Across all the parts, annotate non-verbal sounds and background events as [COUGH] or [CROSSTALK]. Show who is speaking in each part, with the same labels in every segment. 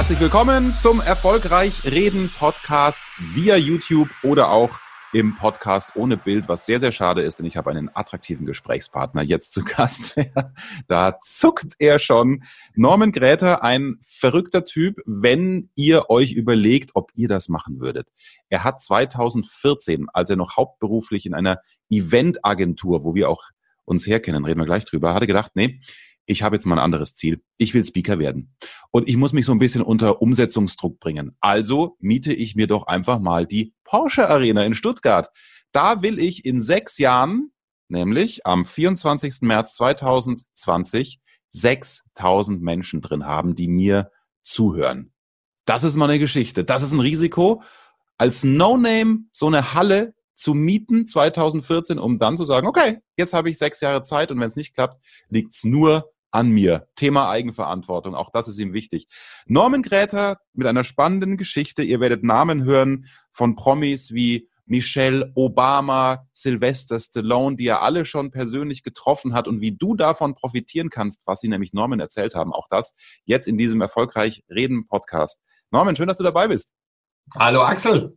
Speaker 1: Herzlich willkommen zum Erfolgreich Reden Podcast via YouTube oder auch im Podcast ohne Bild, was sehr, sehr schade ist, denn ich habe einen attraktiven Gesprächspartner jetzt zu Gast. [LAUGHS] da zuckt er schon. Norman Gräter, ein verrückter Typ, wenn ihr euch überlegt, ob ihr das machen würdet. Er hat 2014, als er noch hauptberuflich in einer Eventagentur, wo wir auch uns herkennen, reden wir gleich drüber, hatte gedacht, nee, ich habe jetzt mal ein anderes Ziel. Ich will Speaker werden. Und ich muss mich so ein bisschen unter Umsetzungsdruck bringen. Also miete ich mir doch einfach mal die Porsche Arena in Stuttgart. Da will ich in sechs Jahren, nämlich am 24. März 2020, 6000 Menschen drin haben, die mir zuhören. Das ist mal eine Geschichte. Das ist ein Risiko. Als No-Name so eine Halle zu mieten 2014, um dann zu sagen, okay, jetzt habe ich sechs Jahre Zeit und wenn es nicht klappt, liegt es nur an mir. Thema Eigenverantwortung, auch das ist ihm wichtig. Norman Gräter mit einer spannenden Geschichte. Ihr werdet Namen hören von Promis wie Michelle Obama, Sylvester Stallone, die er alle schon persönlich getroffen hat und wie du davon profitieren kannst, was sie nämlich Norman erzählt haben. Auch das jetzt in diesem erfolgreich Reden Podcast. Norman, schön, dass du dabei bist.
Speaker 2: Hallo Axel.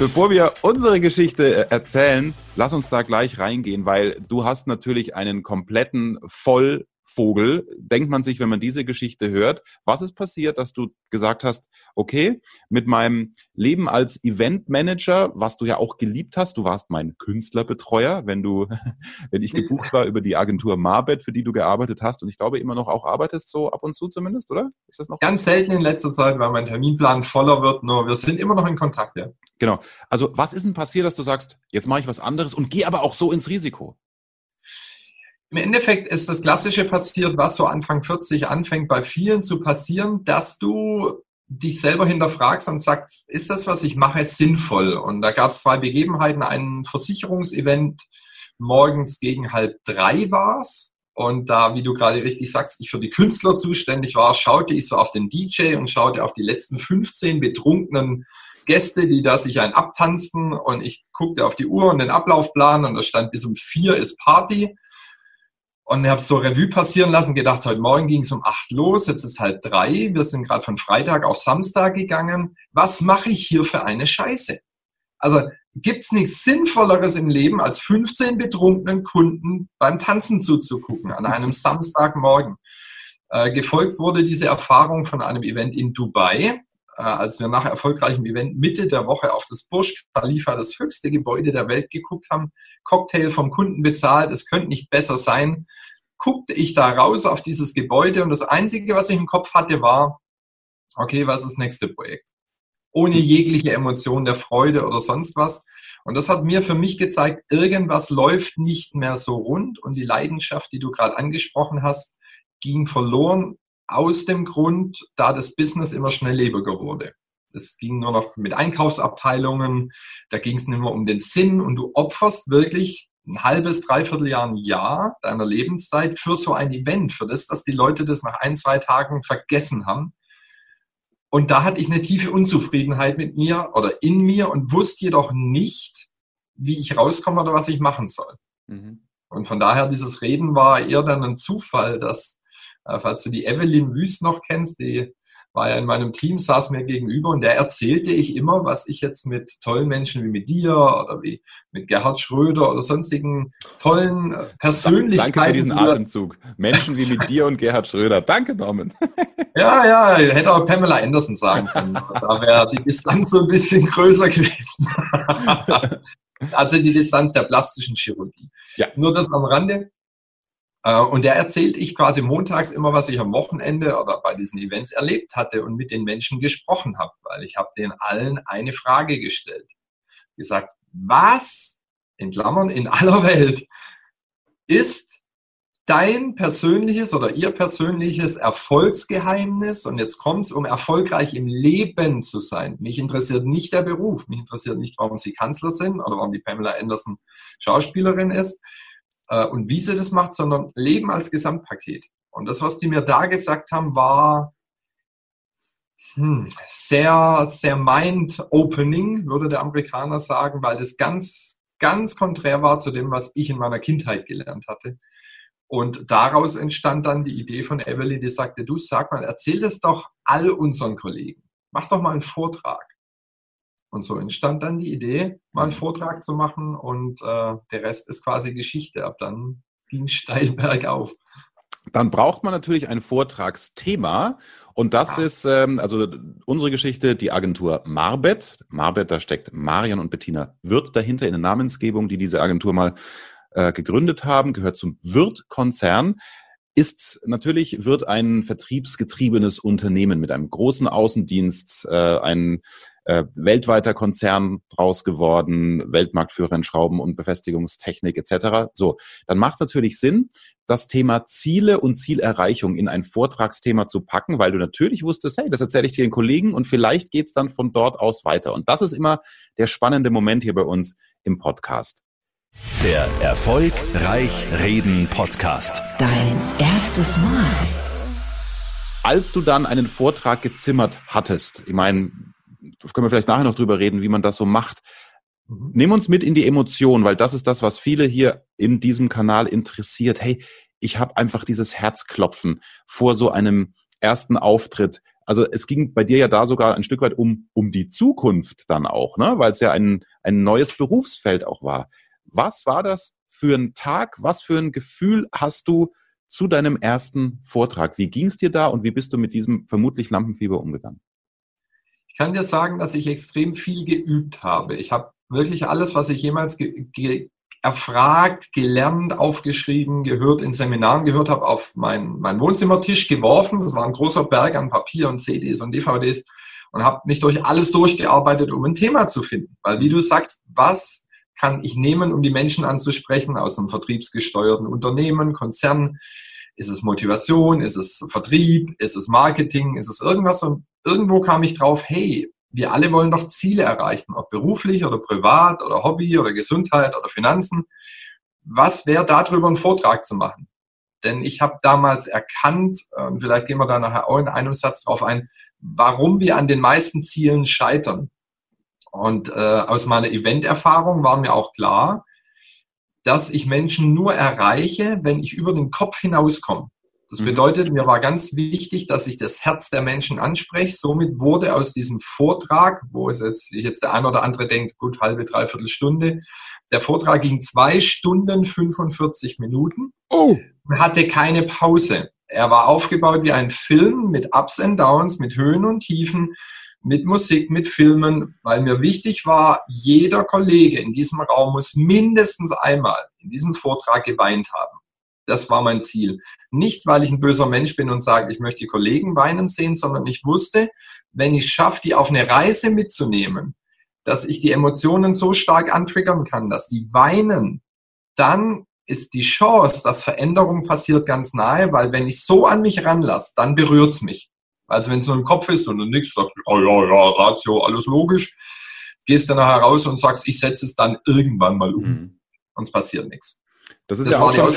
Speaker 1: Bevor wir unsere Geschichte äh, erzählen, lass uns da gleich reingehen, weil du hast natürlich einen kompletten voll Vogel, denkt man sich, wenn man diese Geschichte hört, was ist passiert, dass du gesagt hast, okay, mit meinem Leben als Eventmanager, was du ja auch geliebt hast, du warst mein Künstlerbetreuer, wenn du, [LAUGHS] wenn ich gebucht war über die Agentur Marbet, für die du gearbeitet hast und ich glaube immer noch auch arbeitest, so ab und zu zumindest, oder?
Speaker 2: Ist das noch? Ganz selten in letzter Zeit, weil mein Terminplan voller wird, nur wir sind immer noch in Kontakt, ja.
Speaker 1: Genau. Also was ist denn passiert, dass du sagst, jetzt mache ich was anderes und gehe aber auch so ins Risiko?
Speaker 2: Im Endeffekt ist das Klassische passiert, was so Anfang 40 anfängt bei vielen zu passieren, dass du dich selber hinterfragst und sagst, ist das, was ich mache, sinnvoll? Und da gab es zwei Begebenheiten. Ein Versicherungsevent morgens gegen halb drei war es. Und da, wie du gerade richtig sagst, ich für die Künstler zuständig war, schaute ich so auf den DJ und schaute auf die letzten 15 betrunkenen Gäste, die da sich ein abtanzten. Und ich guckte auf die Uhr und den Ablaufplan und da stand bis um vier ist Party. Und ich habe so Revue passieren lassen, gedacht, heute Morgen ging es um acht los, jetzt ist halb drei, wir sind gerade von Freitag auf Samstag gegangen. Was mache ich hier für eine Scheiße? Also gibt's nichts Sinnvolleres im Leben, als 15 betrunkenen Kunden beim Tanzen zuzugucken an einem Samstagmorgen. Äh, gefolgt wurde diese Erfahrung von einem Event in Dubai. Äh, als wir nach erfolgreichem Event Mitte der Woche auf das Burj Khalifa, das höchste Gebäude der Welt, geguckt haben, Cocktail vom Kunden bezahlt, es könnte nicht besser sein, guckte ich da raus auf dieses Gebäude und das Einzige, was ich im Kopf hatte, war, okay, was ist das nächste Projekt? Ohne jegliche Emotion der Freude oder sonst was. Und das hat mir für mich gezeigt, irgendwas läuft nicht mehr so rund und die Leidenschaft, die du gerade angesprochen hast, ging verloren aus dem Grund, da das Business immer schnelllebiger wurde. Es ging nur noch mit Einkaufsabteilungen, da ging es nicht mehr um den Sinn und du opferst wirklich ein halbes, dreiviertel Jahr, ein Jahr deiner Lebenszeit für so ein Event, für das, dass die Leute das nach ein, zwei Tagen vergessen haben. Und da hatte ich eine tiefe Unzufriedenheit mit mir oder in mir und wusste jedoch nicht, wie ich rauskomme oder was ich machen soll. Mhm. Und von daher, dieses Reden war eher dann ein Zufall, dass äh, falls du die Evelyn Wüst noch kennst, die war ja in meinem Team, saß mir gegenüber und der erzählte ich immer, was ich jetzt mit tollen Menschen wie mit dir oder wie mit Gerhard Schröder oder sonstigen tollen äh, Persönlichkeiten.
Speaker 1: Danke für diesen Atemzug. Menschen wie mit dir und Gerhard Schröder. Danke, Norman. [LAUGHS]
Speaker 2: Ja, ja, hätte auch Pamela Anderson sagen [LAUGHS] können. Da wäre die Distanz so ein bisschen größer gewesen. [LAUGHS] also die Distanz der plastischen Chirurgie. Ja. Nur das am Rande. Äh, und der erzählt ich quasi montags immer, was ich am Wochenende oder bei diesen Events erlebt hatte und mit den Menschen gesprochen habe, weil ich habe denen allen eine Frage gestellt. Gesagt, was, in Klammern, in aller Welt ist dein persönliches oder ihr persönliches Erfolgsgeheimnis, und jetzt kommt es, um erfolgreich im Leben zu sein. Mich interessiert nicht der Beruf, mich interessiert nicht, warum Sie Kanzler sind oder warum die Pamela Anderson Schauspielerin ist äh, und wie sie das macht, sondern Leben als Gesamtpaket. Und das, was die mir da gesagt haben, war hm, sehr, sehr mind-opening, würde der Amerikaner sagen, weil das ganz, ganz konträr war zu dem, was ich in meiner Kindheit gelernt hatte. Und daraus entstand dann die Idee von Evelyn, die sagte, du sag mal, erzähl das doch all unseren Kollegen. Mach doch mal einen Vortrag. Und so entstand dann die Idee, mal einen mhm. Vortrag zu machen und äh, der Rest ist quasi Geschichte. Ab dann ging es steil [LAUGHS] bergauf.
Speaker 1: Dann braucht man natürlich ein Vortragsthema und das ja. ist ähm, also unsere Geschichte, die Agentur Marbet. Marbet, da steckt Marian und Bettina Wirth dahinter in der Namensgebung, die diese Agentur mal äh, gegründet haben, gehört zum Wirth-Konzern ist natürlich, wird ein vertriebsgetriebenes Unternehmen mit einem großen Außendienst, äh, ein äh, weltweiter Konzern draus geworden, Weltmarktführer in Schrauben- und Befestigungstechnik etc. So, dann macht es natürlich Sinn, das Thema Ziele und Zielerreichung in ein Vortragsthema zu packen, weil du natürlich wusstest, hey, das erzähle ich dir den Kollegen und vielleicht geht's dann von dort aus weiter. Und das ist immer der spannende Moment hier bei uns im Podcast.
Speaker 3: Der Erfolgreich Reden Podcast.
Speaker 4: Dein erstes Mal.
Speaker 1: Als du dann einen Vortrag gezimmert hattest, ich meine, können wir vielleicht nachher noch drüber reden, wie man das so macht. Mhm. Nimm uns mit in die Emotion, weil das ist das, was viele hier in diesem Kanal interessiert. Hey, ich habe einfach dieses Herzklopfen vor so einem ersten Auftritt. Also es ging bei dir ja da sogar ein Stück weit um, um die Zukunft dann auch, ne? weil es ja ein, ein neues Berufsfeld auch war. Was war das für ein Tag? Was für ein Gefühl hast du zu deinem ersten Vortrag? Wie ging es dir da und wie bist du mit diesem vermutlich Lampenfieber umgegangen?
Speaker 2: Ich kann dir sagen, dass ich extrem viel geübt habe. Ich habe wirklich alles, was ich jemals ge ge erfragt, gelernt, aufgeschrieben, gehört, in Seminaren gehört habe, auf meinen mein Wohnzimmertisch geworfen. Das war ein großer Berg an Papier und CDs und DVDs und habe mich durch alles durchgearbeitet, um ein Thema zu finden. Weil wie du sagst, was kann ich nehmen, um die Menschen anzusprechen aus einem vertriebsgesteuerten Unternehmen, Konzern? Ist es Motivation? Ist es Vertrieb? Ist es Marketing? Ist es irgendwas? Und irgendwo kam ich drauf, hey, wir alle wollen doch Ziele erreichen, ob beruflich oder privat oder Hobby oder Gesundheit oder Finanzen. Was wäre darüber einen Vortrag zu machen? Denn ich habe damals erkannt, und vielleicht gehen wir da nachher auch in einem Satz drauf ein, warum wir an den meisten Zielen scheitern. Und äh, aus meiner Event-Erfahrung war mir auch klar, dass ich Menschen nur erreiche, wenn ich über den Kopf hinauskomme. Das mhm. bedeutet, mir war ganz wichtig, dass ich das Herz der Menschen anspreche. Somit wurde aus diesem Vortrag, wo es jetzt, jetzt der ein oder andere denkt, gut, halbe, dreiviertel Stunde, der Vortrag ging zwei Stunden 45 Minuten. Oh. Und hatte keine Pause. Er war aufgebaut wie ein Film mit Ups and Downs, mit Höhen und Tiefen mit Musik, mit Filmen, weil mir wichtig war, jeder Kollege in diesem Raum muss mindestens einmal in diesem Vortrag geweint haben. Das war mein Ziel. Nicht, weil ich ein böser Mensch bin und sage, ich möchte die Kollegen weinen sehen, sondern ich wusste, wenn ich schaffe, die auf eine Reise mitzunehmen, dass ich die Emotionen so stark antriggern kann, dass die weinen, dann ist die Chance, dass Veränderung passiert, ganz nahe, weil wenn ich so an mich ranlasse, dann berührt es mich. Also wenn es nur im Kopf ist und du nichts sagst, oh ja, ja, Ratio, alles logisch, gehst dann nachher raus und sagst, ich setze es dann irgendwann mal um. Mhm. Und es passiert nichts.
Speaker 1: Das ist das ja auch schon,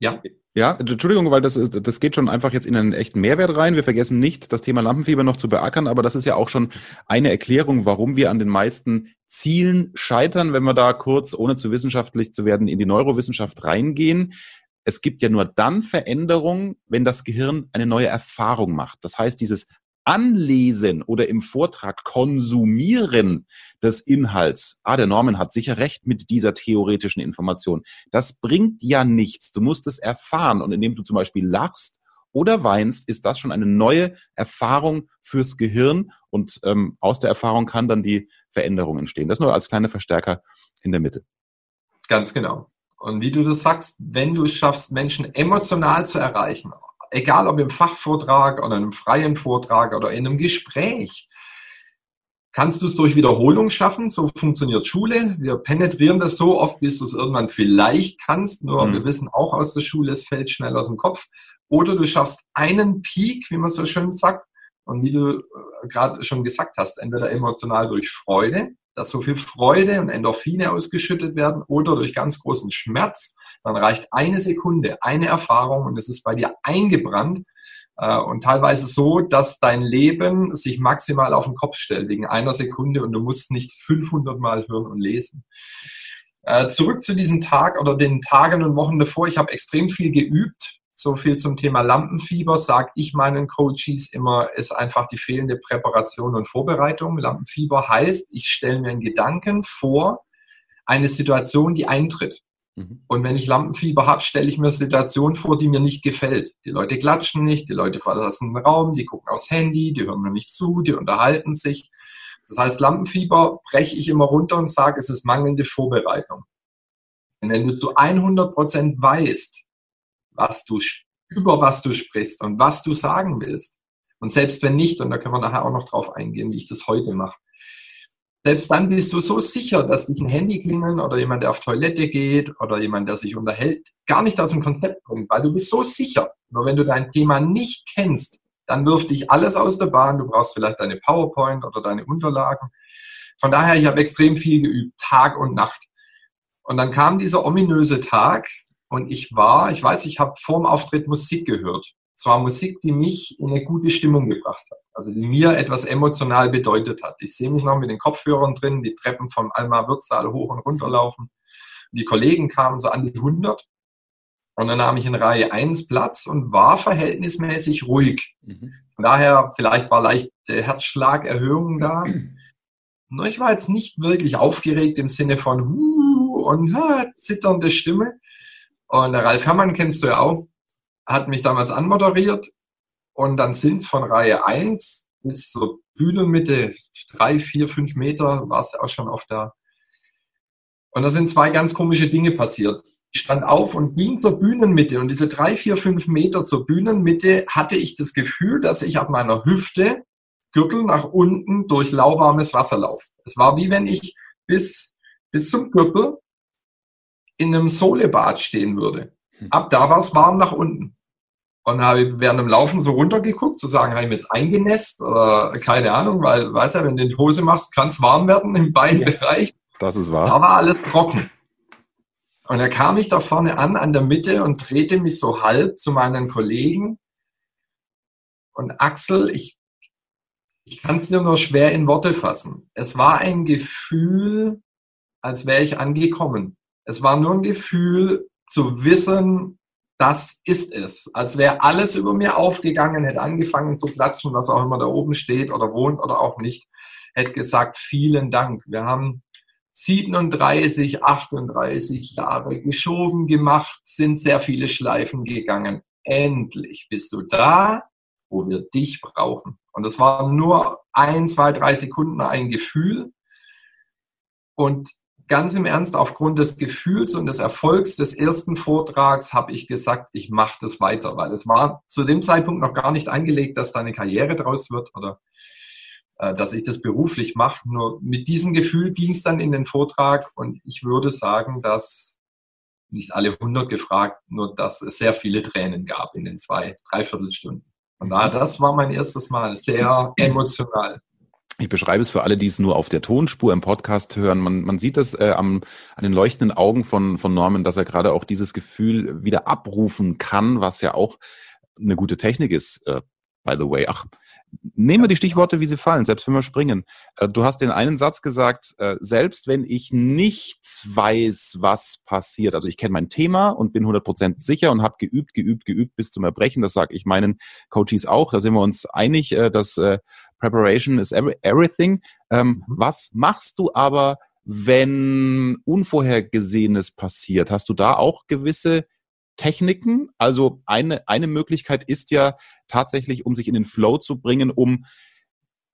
Speaker 1: ja. Ja, Entschuldigung, weil das, ist, das geht schon einfach jetzt in einen echten Mehrwert rein. Wir vergessen nicht, das Thema Lampenfieber noch zu beackern, aber das ist ja auch schon eine Erklärung, warum wir an den meisten Zielen scheitern, wenn wir da kurz, ohne zu wissenschaftlich zu werden, in die Neurowissenschaft reingehen es gibt ja nur dann Veränderungen, wenn das Gehirn eine neue Erfahrung macht. Das heißt, dieses Anlesen oder im Vortrag Konsumieren des Inhalts, ah, der Norman hat sicher recht mit dieser theoretischen Information, das bringt ja nichts. Du musst es erfahren und indem du zum Beispiel lachst oder weinst, ist das schon eine neue Erfahrung fürs Gehirn und ähm, aus der Erfahrung kann dann die Veränderung entstehen. Das nur als kleiner Verstärker in der Mitte.
Speaker 2: Ganz genau. Und wie du das sagst, wenn du es schaffst, Menschen emotional zu erreichen, egal ob im Fachvortrag oder in einem freien Vortrag oder in einem Gespräch, kannst du es durch Wiederholung schaffen. So funktioniert Schule. Wir penetrieren das so oft, bis du es irgendwann vielleicht kannst. Nur mhm. wir wissen auch aus der Schule, es fällt schnell aus dem Kopf. Oder du schaffst einen Peak, wie man so schön sagt. Und wie du äh, gerade schon gesagt hast, entweder emotional durch Freude, dass so viel Freude und Endorphine ausgeschüttet werden oder durch ganz großen Schmerz, dann reicht eine Sekunde, eine Erfahrung und es ist bei dir eingebrannt äh, und teilweise so, dass dein Leben sich maximal auf den Kopf stellt wegen einer Sekunde und du musst nicht 500 Mal hören und lesen. Äh, zurück zu diesem Tag oder den Tagen und Wochen davor. Ich habe extrem viel geübt. So viel zum Thema Lampenfieber sage ich meinen Coaches immer, ist einfach die fehlende Präparation und Vorbereitung. Lampenfieber heißt, ich stelle mir einen Gedanken vor, eine Situation, die eintritt. Mhm. Und wenn ich Lampenfieber habe, stelle ich mir Situationen vor, die mir nicht gefällt. Die Leute klatschen nicht, die Leute verlassen den Raum, die gucken aufs Handy, die hören mir nicht zu, die unterhalten sich. Das heißt, Lampenfieber breche ich immer runter und sage, es ist mangelnde Vorbereitung. Und wenn du zu 100 Prozent weißt, was du, über was du sprichst und was du sagen willst, und selbst wenn nicht, und da können wir nachher auch noch drauf eingehen, wie ich das heute mache, selbst dann bist du so sicher, dass dich ein Handy klingeln oder jemand, der auf Toilette geht oder jemand, der sich unterhält, gar nicht aus dem Konzept bringt, weil du bist so sicher. Nur wenn du dein Thema nicht kennst, dann wirft dich alles aus der Bahn. Du brauchst vielleicht deine PowerPoint oder deine Unterlagen. Von daher, ich habe extrem viel geübt, Tag und Nacht. Und dann kam dieser ominöse Tag und ich war, ich weiß, ich habe vorm Auftritt Musik gehört. Zwar Musik, die mich in eine gute Stimmung gebracht hat also die mir etwas emotional bedeutet hat. Ich sehe mich noch mit den Kopfhörern drin, die Treppen vom Alma Wirtssaal hoch und runter laufen. Die Kollegen kamen so an die 100 und dann nahm ich in Reihe 1 Platz und war verhältnismäßig ruhig. Mhm. Von daher, vielleicht war leicht Herzschlagerhöhung da. Ich war jetzt nicht wirklich aufgeregt im Sinne von Hu und ha, zitternde Stimme. Und der Ralf Herrmann kennst du ja auch, hat mich damals anmoderiert und dann sind von Reihe 1 bis zur Bühnenmitte drei, vier, fünf Meter, war es ja auch schon oft da. Und da sind zwei ganz komische Dinge passiert. Ich stand auf und ging zur Bühnenmitte und diese drei, vier, fünf Meter zur Bühnenmitte hatte ich das Gefühl, dass ich ab meiner Hüfte Gürtel nach unten durch lauwarmes Wasser laufe. Es war wie wenn ich bis, bis zum Gürtel in einem Solebad stehen würde. Hm. Ab da war es warm nach unten. Und habe ich während dem Laufen so runtergeguckt, zu sagen, habe ich mit eingenässt oder keine Ahnung, weil, weißt ja, wenn du die Hose machst, kann es warm werden im Beinbereich.
Speaker 1: Das ist wahr.
Speaker 2: Da war alles trocken. Und da kam ich da vorne an, an der Mitte und drehte mich so halb zu meinen Kollegen. Und Axel, ich, ich kann es nur schwer in Worte fassen. Es war ein Gefühl, als wäre ich angekommen. Es war nur ein Gefühl zu wissen, das ist es. Als wäre alles über mir aufgegangen, hätte angefangen zu klatschen, was auch immer da oben steht oder wohnt oder auch nicht, hätte gesagt, vielen Dank. Wir haben 37, 38 Jahre geschoben, gemacht, sind sehr viele Schleifen gegangen. Endlich bist du da, wo wir dich brauchen. Und das war nur ein, zwei, drei Sekunden ein Gefühl. Und ganz im Ernst, aufgrund des Gefühls und des Erfolgs des ersten Vortrags habe ich gesagt, ich mache das weiter, weil es war zu dem Zeitpunkt noch gar nicht angelegt, dass da eine Karriere draus wird oder äh, dass ich das beruflich mache. Nur mit diesem Gefühl ging es dann in den Vortrag und ich würde sagen, dass nicht alle 100 gefragt, nur dass es sehr viele Tränen gab in den zwei, dreiviertel Stunden. Und da, das war mein erstes Mal sehr emotional.
Speaker 1: Ich beschreibe es für alle, die es nur auf der Tonspur im Podcast hören. Man, man sieht es äh, am, an den leuchtenden Augen von, von Norman, dass er gerade auch dieses Gefühl wieder abrufen kann, was ja auch eine gute Technik ist, äh, by the way. Ach, nehmen wir die Stichworte, wie sie fallen, selbst wenn wir springen. Äh, du hast den einen Satz gesagt, äh, selbst wenn ich nichts weiß, was passiert, also ich kenne mein Thema und bin 100% sicher und habe geübt, geübt, geübt bis zum Erbrechen, das sage ich meinen Coaches auch, da sind wir uns einig, äh, dass Preparation is everything. Ähm, mhm. Was machst du aber, wenn Unvorhergesehenes passiert? Hast du da auch gewisse Techniken? Also eine, eine Möglichkeit ist ja tatsächlich, um sich in den Flow zu bringen, um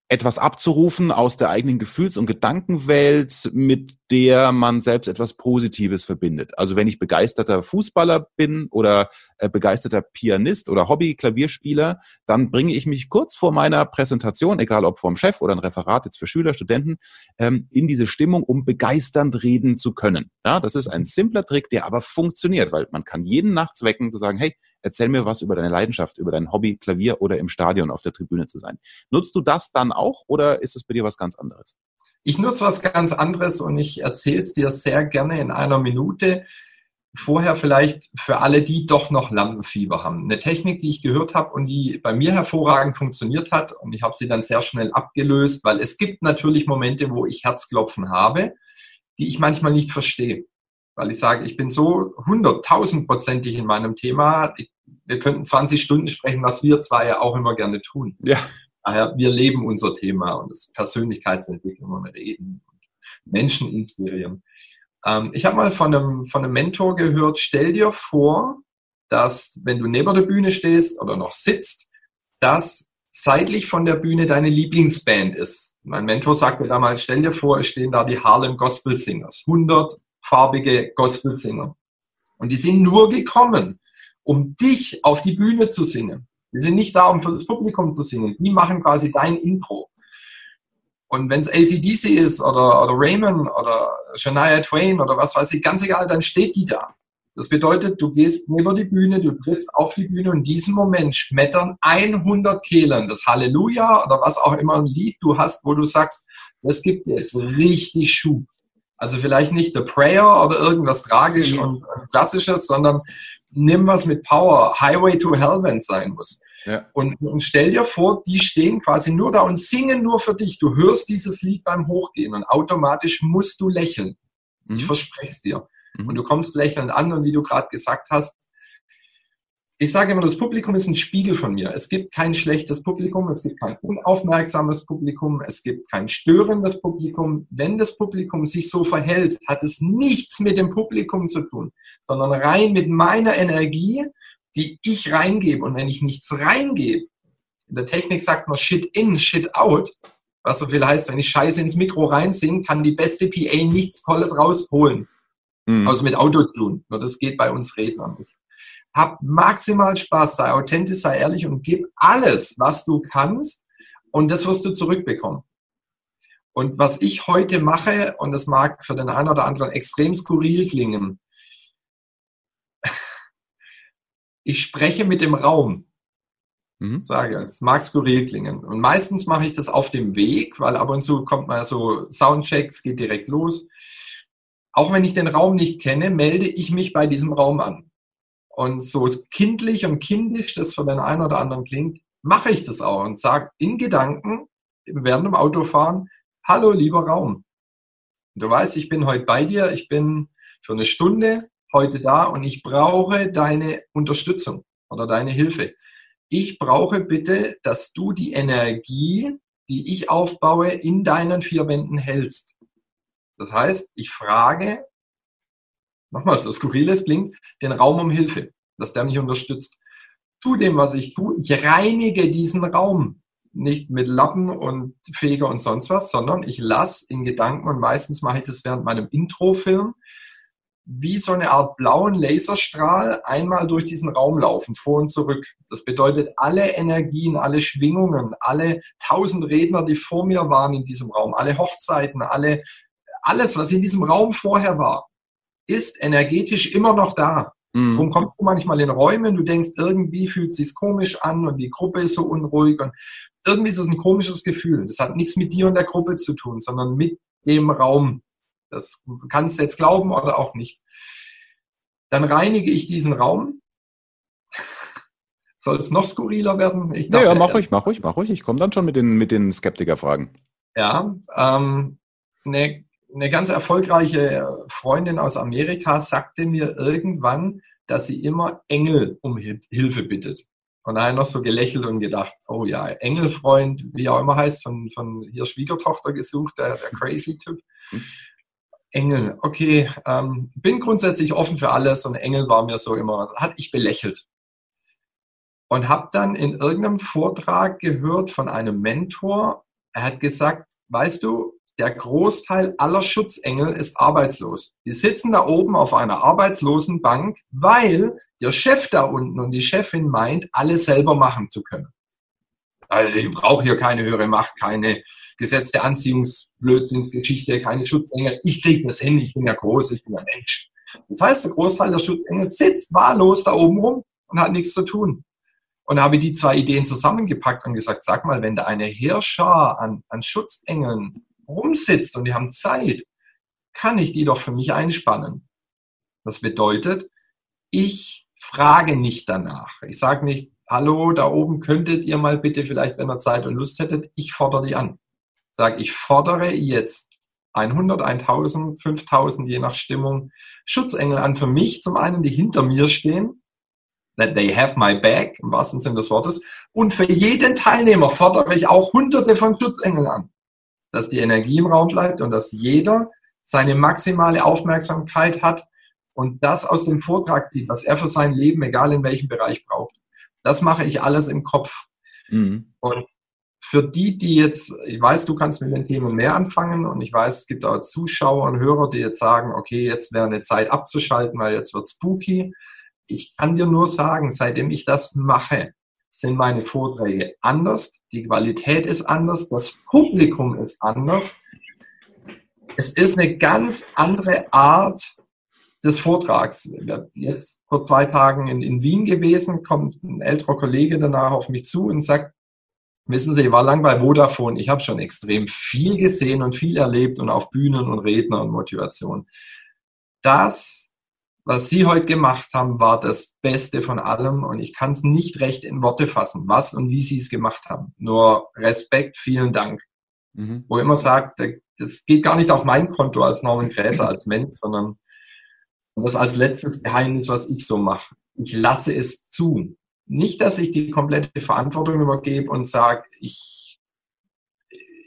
Speaker 1: etwas abzurufen aus der eigenen Gefühls- und Gedankenwelt, mit der man selbst etwas Positives verbindet. Also wenn ich begeisterter Fußballer bin oder äh, begeisterter Pianist oder Hobby-Klavierspieler, dann bringe ich mich kurz vor meiner Präsentation, egal ob vom Chef oder ein Referat jetzt für Schüler, Studenten, ähm, in diese Stimmung, um begeisternd reden zu können. Ja, das ist ein simpler Trick, der aber funktioniert, weil man kann jeden nachts wecken zu sagen, hey, Erzähl mir was über deine Leidenschaft, über dein Hobby, Klavier oder im Stadion auf der Tribüne zu sein. Nutzt du das dann auch oder ist es bei dir was ganz anderes?
Speaker 2: Ich nutze was ganz anderes und ich erzähle es dir sehr gerne in einer Minute. Vorher vielleicht für alle, die doch noch Lampenfieber haben. Eine Technik, die ich gehört habe und die bei mir hervorragend funktioniert hat und ich habe sie dann sehr schnell abgelöst, weil es gibt natürlich Momente, wo ich Herzklopfen habe, die ich manchmal nicht verstehe weil ich sage, ich bin so hunderttausendprozentig in meinem Thema. Ich, wir könnten 20 Stunden sprechen, was wir zwei ja auch immer gerne tun. Ja. Daher, wir leben unser Thema und das Persönlichkeitsentwicklung und Reden und Menschen inspirieren. Ähm, ich habe mal von einem, von einem Mentor gehört, stell dir vor, dass wenn du neben der Bühne stehst oder noch sitzt, dass seitlich von der Bühne deine Lieblingsband ist. Mein Mentor sagte damals, stell dir vor, es stehen da die Harlem Gospel Singers. 100 farbige Gospelsinger. Und die sind nur gekommen, um dich auf die Bühne zu singen. Die sind nicht da, um für das Publikum zu singen. Die machen quasi dein Intro. Und wenn es ACDC ist oder, oder Raymond oder Shania Twain oder was weiß ich, ganz egal, dann steht die da. Das bedeutet, du gehst neben die Bühne, du trittst auf die Bühne und in diesem Moment schmettern 100 Kehlen das Halleluja oder was auch immer ein Lied du hast, wo du sagst, das gibt dir jetzt richtig Schub. Also vielleicht nicht The Prayer oder irgendwas tragisch mhm. und klassisches, sondern nimm was mit Power, Highway to Hell, wenn es sein muss. Ja. Und, und, stell dir vor, die stehen quasi nur da und singen nur für dich. Du hörst dieses Lied beim Hochgehen und automatisch musst du lächeln. Mhm. Ich verspreche es dir. Mhm. Und du kommst lächelnd an und wie du gerade gesagt hast, ich sage immer, das Publikum ist ein Spiegel von mir. Es gibt kein schlechtes Publikum, es gibt kein unaufmerksames Publikum, es gibt kein störendes Publikum. Wenn das Publikum sich so verhält, hat es nichts mit dem Publikum zu tun, sondern rein mit meiner Energie, die ich reingebe. Und wenn ich nichts reingebe, in der Technik sagt man Shit in, Shit out, was so viel heißt, wenn ich Scheiße ins Mikro reinsinge, kann die beste PA nichts Tolles rausholen. Mhm. Also mit Autotune. Nur das geht bei uns Rednern nicht hab maximal Spaß, sei authentisch, sei ehrlich und gib alles, was du kannst und das wirst du zurückbekommen. Und was ich heute mache, und das mag für den einen oder anderen extrem skurril klingen, [LAUGHS] ich spreche mit dem Raum. Mhm. Sage, es mag skurril klingen. Und meistens mache ich das auf dem Weg, weil ab und zu kommt mal so Soundchecks, geht direkt los. Auch wenn ich den Raum nicht kenne, melde ich mich bei diesem Raum an. Und so kindlich und kindisch das für den einen oder anderen klingt, mache ich das auch und sage in Gedanken während dem Autofahren, hallo lieber Raum. Du weißt, ich bin heute bei dir, ich bin für eine Stunde heute da und ich brauche deine Unterstützung oder deine Hilfe. Ich brauche bitte, dass du die Energie, die ich aufbaue, in deinen vier Wänden hältst. Das heißt, ich frage nochmal so skurril es klingt, den Raum um Hilfe, dass der mich unterstützt. Tu dem, was ich tue. Ich reinige diesen Raum. Nicht mit Lappen und Feger und sonst was, sondern ich lasse in Gedanken, und meistens mache ich das während meinem Introfilm, wie so eine Art blauen Laserstrahl einmal durch diesen Raum laufen, vor und zurück. Das bedeutet, alle Energien, alle Schwingungen, alle tausend Redner, die vor mir waren in diesem Raum, alle Hochzeiten, alle, alles, was in diesem Raum vorher war, ist energetisch immer noch da. Mhm. Darum kommst du manchmal in Räumen, du denkst, irgendwie fühlt es sich komisch an und die Gruppe ist so unruhig und irgendwie ist es ein komisches Gefühl. Das hat nichts mit dir und der Gruppe zu tun, sondern mit dem Raum. Das kannst du jetzt glauben oder auch nicht. Dann reinige ich diesen Raum. [LAUGHS] Soll es noch skurriler werden?
Speaker 1: Ich dachte, ja, ja, mach ruhig, mach ruhig, mach ruhig. Ich komme dann schon mit den, mit den Skeptikerfragen.
Speaker 2: Ja, ähm, eine eine ganz erfolgreiche Freundin aus Amerika sagte mir irgendwann, dass sie immer Engel um Hilfe bittet. Und da habe ich noch so gelächelt und gedacht, oh ja, Engelfreund, wie auch immer heißt, von, von hier Schwiegertochter gesucht, der, der Crazy-Typ. Hm. Engel, okay, ähm, bin grundsätzlich offen für alles und Engel war mir so immer, hat ich belächelt. Und habe dann in irgendeinem Vortrag gehört von einem Mentor, Er hat gesagt, weißt du, der Großteil aller Schutzengel ist arbeitslos. Die sitzen da oben auf einer arbeitslosen Bank, weil der Chef da unten und die Chefin meint, alles selber machen zu können. Also ich brauche hier keine höhere Macht, keine gesetzte Anziehungsblödsinnsgeschichte, keine Schutzengel. Ich kriege das hin, ich bin ja groß, ich bin ja Mensch. Das heißt, der Großteil der Schutzengel sitzt wahllos da oben rum und hat nichts zu tun. Und habe die zwei Ideen zusammengepackt und gesagt, sag mal, wenn da eine Heerschar an, an Schutzengeln rumsitzt und die haben Zeit, kann ich die doch für mich einspannen. Das bedeutet, ich frage nicht danach. Ich sage nicht, hallo, da oben könntet ihr mal bitte vielleicht, wenn ihr Zeit und Lust hättet, ich fordere die an. Sag, ich fordere jetzt 100, 1000, 5000, je nach Stimmung, Schutzengel an für mich. Zum einen, die hinter mir stehen, that they have my back, im wahrsten Sinne des Wortes. Und für jeden Teilnehmer fordere ich auch hunderte von Schutzengeln an dass die Energie im Raum bleibt und dass jeder seine maximale Aufmerksamkeit hat und das aus dem Vortrag zieht, was er für sein Leben, egal in welchem Bereich braucht. Das mache ich alles im Kopf. Mhm. Und für die, die jetzt, ich weiß, du kannst mit den Themen mehr anfangen und ich weiß, es gibt auch Zuschauer und Hörer, die jetzt sagen, okay, jetzt wäre eine Zeit abzuschalten, weil jetzt wird spooky. Ich kann dir nur sagen, seitdem ich das mache, sind meine Vorträge anders, die Qualität ist anders, das Publikum ist anders. Es ist eine ganz andere Art des Vortrags. Ich bin jetzt vor zwei Tagen in, in Wien gewesen, kommt ein älterer Kollege danach auf mich zu und sagt, wissen Sie, ich war lang bei Vodafone, ich habe schon extrem viel gesehen und viel erlebt und auf Bühnen und Redner und Motivation. Das was Sie heute gemacht haben, war das Beste von allem und ich kann es nicht recht in Worte fassen, was und wie Sie es gemacht haben. Nur Respekt, vielen Dank. Mhm. Wo immer sagt, das geht gar nicht auf mein Konto als Norman Gräter, als [LAUGHS] Mensch, sondern das als letztes Geheimnis, was ich so mache. Ich lasse es zu. Nicht, dass ich die komplette Verantwortung übergebe und sage, ich,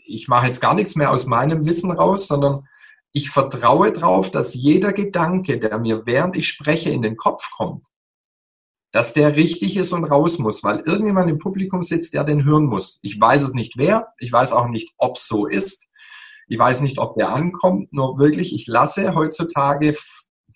Speaker 2: ich mache jetzt gar nichts mehr aus meinem Wissen raus, sondern ich vertraue darauf, dass jeder Gedanke, der mir während ich spreche in den Kopf kommt, dass der richtig ist und raus muss, weil irgendjemand im Publikum sitzt, der den hören muss. Ich weiß es nicht wer, ich weiß auch nicht, ob so ist. Ich weiß nicht, ob der ankommt, nur wirklich, ich lasse heutzutage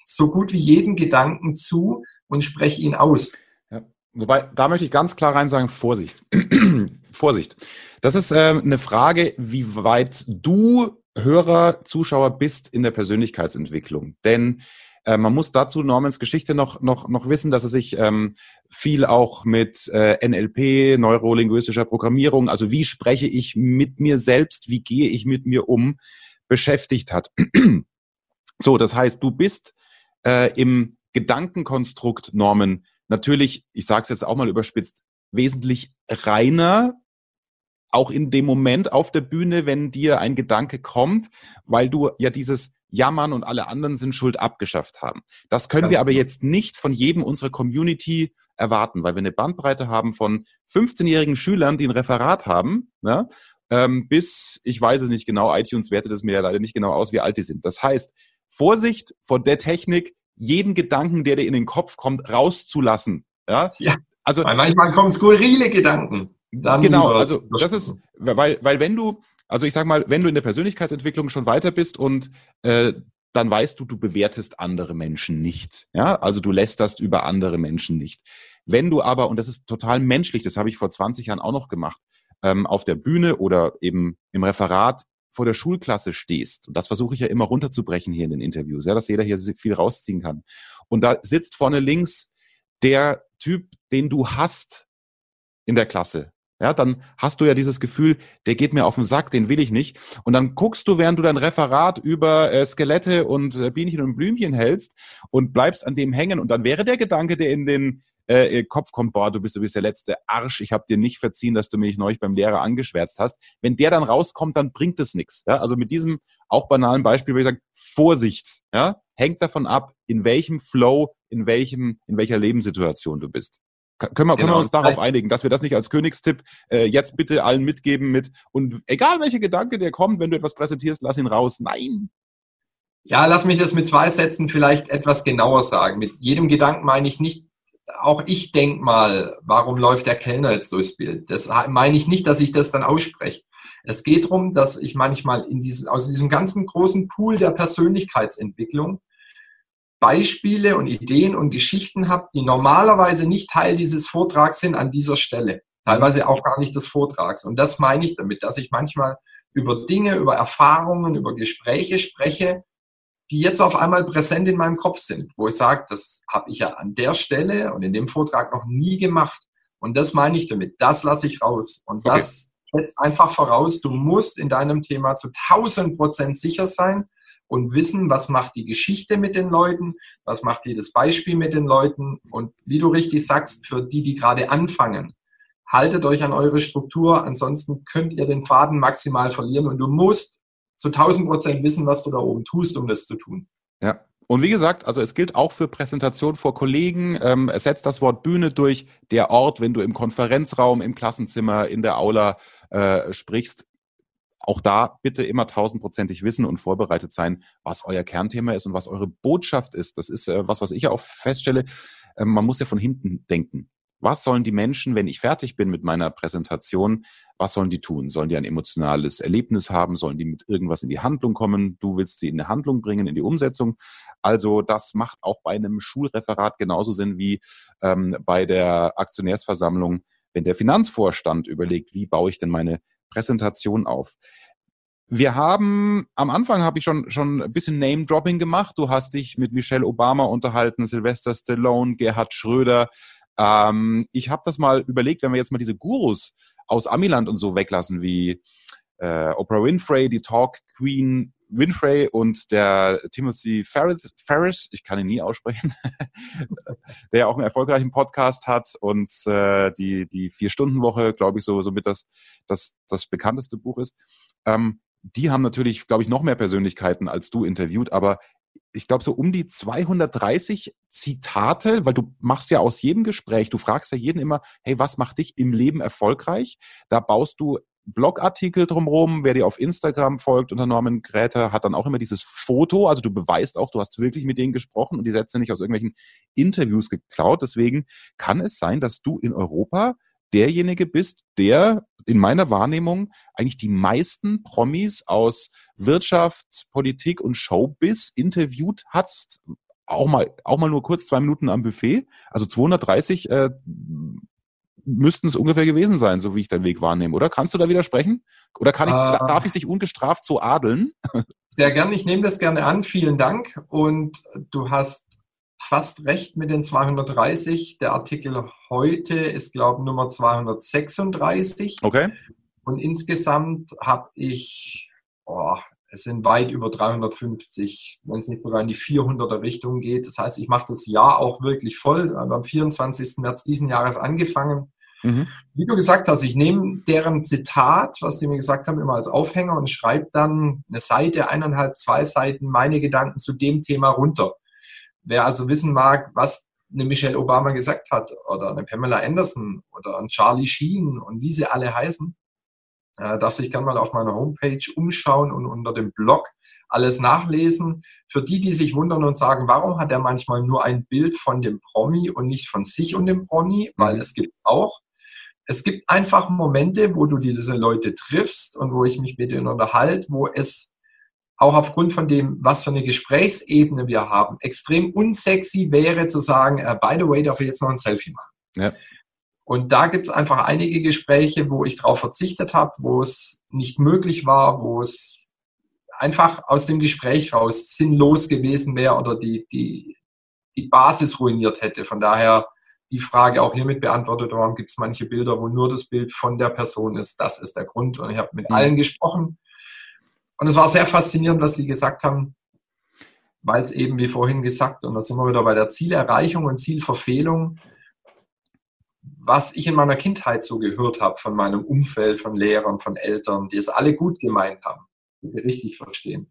Speaker 2: so gut wie jeden Gedanken zu und spreche ihn aus.
Speaker 1: Ja, wobei, da möchte ich ganz klar rein sagen, Vorsicht. [CLEARS THROAT] Vorsicht. Das ist äh, eine Frage, wie weit du Hörer, Zuschauer bist in der Persönlichkeitsentwicklung. Denn äh, man muss dazu Normans Geschichte noch, noch, noch wissen, dass er sich ähm, viel auch mit äh, NLP, neurolinguistischer Programmierung, also wie spreche ich mit mir selbst, wie gehe ich mit mir um, beschäftigt hat. [CLEARS THROAT] so, das heißt, du bist äh, im Gedankenkonstrukt Norman natürlich, ich sage es jetzt auch mal überspitzt, wesentlich reiner auch in dem Moment auf der Bühne, wenn dir ein Gedanke kommt, weil du ja dieses Jammern und alle anderen sind schuld abgeschafft haben. Das können Ganz wir aber genau. jetzt nicht von jedem unserer Community erwarten, weil wir eine Bandbreite haben von 15-jährigen Schülern, die ein Referat haben, ne, ähm, bis, ich weiß es nicht genau, iTunes wertet es mir ja leider nicht genau aus, wie alt die sind. Das heißt, Vorsicht vor der Technik, jeden Gedanken, der dir in den Kopf kommt, rauszulassen. Ja,
Speaker 2: ja. Also, weil manchmal kommen skurrile Gedanken.
Speaker 1: Dann genau, also das ist, weil, weil wenn du, also ich sag mal, wenn du in der Persönlichkeitsentwicklung schon weiter bist und äh, dann weißt du, du bewertest andere Menschen nicht. Ja, also du lästerst über andere Menschen nicht. Wenn du aber, und das ist total menschlich, das habe ich vor 20 Jahren auch noch gemacht, ähm, auf der Bühne oder eben im Referat vor der Schulklasse stehst, und das versuche ich ja immer runterzubrechen hier in den Interviews, ja, dass jeder hier viel rausziehen kann. Und da sitzt vorne links der Typ, den du hast in der Klasse ja, dann hast du ja dieses Gefühl, der geht mir auf den Sack, den will ich nicht. Und dann guckst du, während du dein Referat über äh, Skelette und äh, Bienchen und Blümchen hältst und bleibst an dem hängen. Und dann wäre der Gedanke, der in den äh, Kopf kommt, boah, du bist, du bist der letzte Arsch, ich habe dir nicht verziehen, dass du mich neulich beim Lehrer angeschwärzt hast. Wenn der dann rauskommt, dann bringt es nichts. Ja? Also mit diesem auch banalen Beispiel würde ich sagen, Vorsicht, ja? hängt davon ab, in welchem Flow, in welchem, in welcher Lebenssituation du bist. Können wir, genau. können wir uns darauf einigen, dass wir das nicht als Königstipp äh, jetzt bitte allen mitgeben mit und egal welcher Gedanke der kommt, wenn du etwas präsentierst, lass ihn raus. Nein.
Speaker 2: Ja, lass mich das mit zwei Sätzen vielleicht etwas genauer sagen. Mit jedem Gedanken meine ich nicht, auch ich denke mal, warum läuft der Kellner jetzt durchs Bild? Das meine ich nicht, dass ich das dann ausspreche. Es geht darum, dass ich manchmal in diesem, aus diesem ganzen großen Pool der Persönlichkeitsentwicklung Beispiele und Ideen und Geschichten habe, die normalerweise nicht Teil dieses Vortrags sind an dieser Stelle. Teilweise auch gar nicht des Vortrags. Und das meine ich damit, dass ich manchmal über Dinge, über Erfahrungen, über Gespräche spreche, die jetzt auf einmal präsent in meinem Kopf sind, wo ich sage, das habe ich ja an der Stelle und in dem Vortrag noch nie gemacht. Und das meine ich damit. Das lasse ich raus. Und okay. das setzt einfach voraus, du musst in deinem Thema zu 1000 Prozent sicher sein und wissen, was macht die Geschichte mit den Leuten, was macht jedes Beispiel mit den Leuten. Und wie du richtig sagst, für die, die gerade anfangen, haltet euch an eure Struktur, ansonsten könnt ihr den Faden maximal verlieren und du musst zu 1000 Prozent wissen, was du da oben tust, um das zu tun.
Speaker 1: Ja. Und wie gesagt, also es gilt auch für Präsentation vor Kollegen. Ähm, ersetzt das Wort Bühne durch der Ort, wenn du im Konferenzraum, im Klassenzimmer, in der Aula äh, sprichst. Auch da bitte immer tausendprozentig wissen und vorbereitet sein, was euer Kernthema ist und was eure Botschaft ist. Das ist äh, was, was ich auch feststelle. Äh, man muss ja von hinten denken was sollen die Menschen, wenn ich fertig bin mit meiner Präsentation, was sollen die tun? Sollen die ein emotionales Erlebnis haben? Sollen die mit irgendwas in die Handlung kommen? Du willst sie in die Handlung bringen, in die Umsetzung. Also das macht auch bei einem Schulreferat genauso Sinn wie ähm, bei der Aktionärsversammlung, wenn der Finanzvorstand überlegt, wie baue ich denn meine Präsentation auf. Wir haben, am Anfang habe ich schon, schon ein bisschen Name-Dropping gemacht. Du hast dich mit Michelle Obama unterhalten, Sylvester Stallone, Gerhard Schröder, ähm, ich habe das mal überlegt, wenn wir jetzt mal diese Gurus aus Amiland und so weglassen, wie äh, Oprah Winfrey, die Talk Queen Winfrey und der Timothy Ferris, ich kann ihn nie aussprechen, [LAUGHS] der ja auch einen erfolgreichen Podcast hat und äh, die, die Vier-Stunden-Woche, glaube ich, so, somit das, das, das bekannteste Buch ist. Ähm, die haben natürlich, glaube ich, noch mehr Persönlichkeiten als du interviewt, aber ich glaube, so um die 230 Zitate, weil du machst ja aus jedem Gespräch, du fragst ja jeden immer, hey, was macht dich im Leben erfolgreich? Da baust du Blogartikel drumherum. Wer dir auf Instagram folgt unter Norman Gräter, hat dann auch immer dieses Foto. Also du beweist auch, du hast wirklich mit denen gesprochen und die Sätze nicht aus irgendwelchen Interviews geklaut. Deswegen kann es sein, dass du in Europa derjenige bist, der in meiner Wahrnehmung eigentlich die meisten Promis aus Wirtschaft, Politik und Showbiz interviewt hast. Auch mal, auch mal nur kurz zwei Minuten am Buffet. Also 230 äh, müssten es ungefähr gewesen sein, so wie ich deinen Weg wahrnehme, oder? Kannst du da widersprechen? Oder kann ich, äh, darf ich dich ungestraft so adeln?
Speaker 2: Sehr gerne, ich nehme das gerne an. Vielen Dank. Und du hast fast recht mit den 230. Der Artikel heute ist, glaube ich, Nummer 236.
Speaker 1: Okay.
Speaker 2: Und insgesamt habe ich, oh, es sind weit über 350, wenn es nicht sogar in die 400er Richtung geht. Das heißt, ich mache das Jahr auch wirklich voll. Am 24. März diesen Jahres angefangen. Mhm. Wie du gesagt hast, ich nehme deren Zitat, was sie mir gesagt haben, immer als Aufhänger und schreibe dann eine Seite, eineinhalb, zwei Seiten, meine Gedanken zu dem Thema runter. Wer also wissen mag, was eine Michelle Obama gesagt hat oder eine Pamela Anderson oder ein Charlie Sheen und wie sie alle heißen, äh, darf sich gerne mal auf meiner Homepage umschauen und unter dem Blog alles nachlesen. Für die, die sich wundern und sagen, warum hat er manchmal nur ein Bild von dem Promi und nicht von sich und dem Promi, weil mhm. es gibt auch. Es gibt einfach Momente, wo du diese Leute triffst und wo ich mich mit ihnen unterhalte, wo es auch aufgrund von dem, was für eine Gesprächsebene wir haben, extrem unsexy wäre zu sagen, uh, by the way, darf ich jetzt noch ein Selfie machen. Ja. Und da gibt es einfach einige Gespräche, wo ich darauf verzichtet habe, wo es nicht möglich war, wo es einfach aus dem Gespräch raus sinnlos gewesen wäre oder die, die, die Basis ruiniert hätte. Von daher die Frage auch hiermit beantwortet, warum gibt es manche Bilder, wo nur das Bild von der Person ist. Das ist der Grund. Und ich habe mit allen gesprochen und es war sehr faszinierend, was Sie gesagt haben, weil es eben, wie vorhin gesagt, und da sind wir wieder bei der Zielerreichung und Zielverfehlung, was ich in meiner Kindheit so gehört habe von meinem Umfeld, von Lehrern, von Eltern, die es alle gut gemeint haben, die richtig verstehen.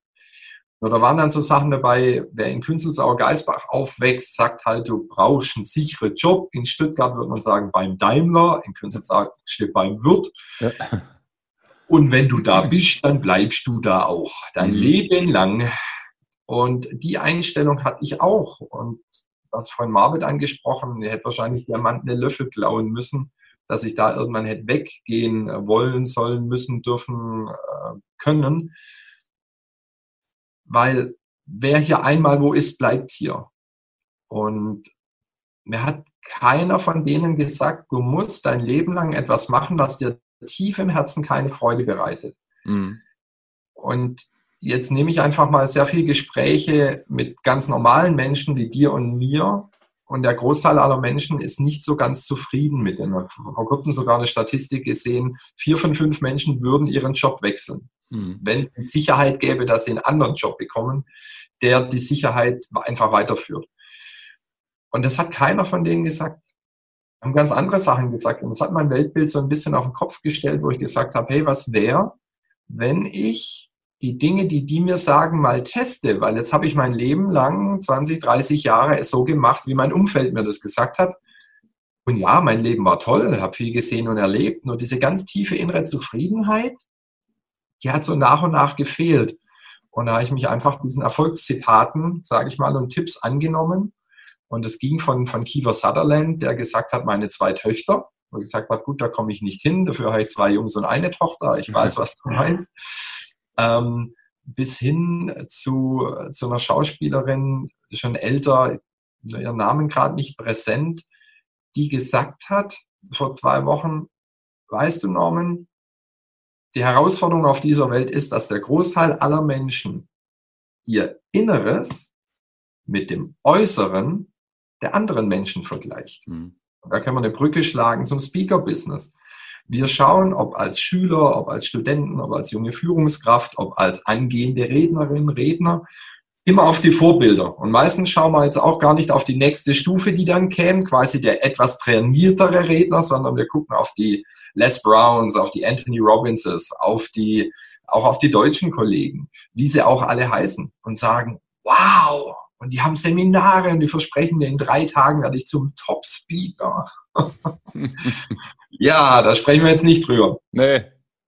Speaker 2: Da waren dann so Sachen dabei, wer in Künzelsauer Geisbach aufwächst, sagt halt, du brauchst einen sicheren Job. In Stuttgart würde man sagen beim Daimler, in Künzelsauer steht beim Wirt. Ja. Und wenn du da bist, dann bleibst du da auch dein mhm. Leben lang. Und die Einstellung hatte ich auch. Und was von Marvin angesprochen, er hätte wahrscheinlich Diamanten Löffel klauen müssen, dass ich da irgendwann hätte weggehen wollen, sollen, müssen, dürfen, äh, können. Weil wer hier einmal wo ist, bleibt hier. Und mir hat keiner von denen gesagt, du musst dein Leben lang etwas machen, was dir tief im Herzen keine Freude bereitet. Mhm. Und jetzt nehme ich einfach mal sehr viele Gespräche mit ganz normalen Menschen wie dir und mir. Und der Großteil aller Menschen ist nicht so ganz zufrieden mit dem. Vor kurzem sogar eine Statistik gesehen, vier von fünf Menschen würden ihren Job wechseln. Mhm. Wenn es die Sicherheit gäbe, dass sie einen anderen Job bekommen, der die Sicherheit einfach weiterführt. Und das hat keiner von denen gesagt. Haben ganz andere Sachen gesagt. Und das hat mein Weltbild so ein bisschen auf den Kopf gestellt, wo ich gesagt habe, hey, was wäre, wenn ich die Dinge, die die mir sagen, mal teste, weil jetzt habe ich mein Leben lang, 20, 30 Jahre, es so gemacht, wie mein Umfeld mir das gesagt hat. Und ja, mein Leben war toll, habe viel gesehen und erlebt. Nur diese ganz tiefe innere Zufriedenheit, die hat so nach und nach gefehlt. Und da habe ich mich einfach diesen Erfolgszitaten, sage ich mal, und Tipps angenommen. Und es ging von, von Kiefer Sutherland, der gesagt hat, meine zwei Töchter. Und gesagt habe, gut, da komme ich nicht hin. Dafür habe ich zwei Jungs und eine Tochter. Ich weiß, was du meinst ähm, bis hin zu, zu einer Schauspielerin, schon älter, ihren Namen gerade nicht präsent, die gesagt hat vor zwei Wochen, weißt du, Norman, die Herausforderung auf dieser Welt ist, dass der Großteil aller Menschen ihr Inneres mit dem Äußeren der anderen Menschen vergleicht. Mhm. Da kann man eine Brücke schlagen zum Speaker-Business. Wir schauen, ob als Schüler, ob als Studenten, ob als junge Führungskraft, ob als angehende Rednerin, Redner, immer auf die Vorbilder. Und meistens schauen wir jetzt auch gar nicht auf die nächste Stufe, die dann käme, quasi der etwas trainiertere Redner, sondern wir gucken auf die Les Browns, auf die Anthony Robbinses, auf die, auch auf die deutschen Kollegen, wie sie auch alle heißen und sagen, wow, und die haben Seminare und die versprechen mir, in drei Tagen werde ich zum Top-Speaker. [LAUGHS] ja, da sprechen wir jetzt nicht drüber. Nee.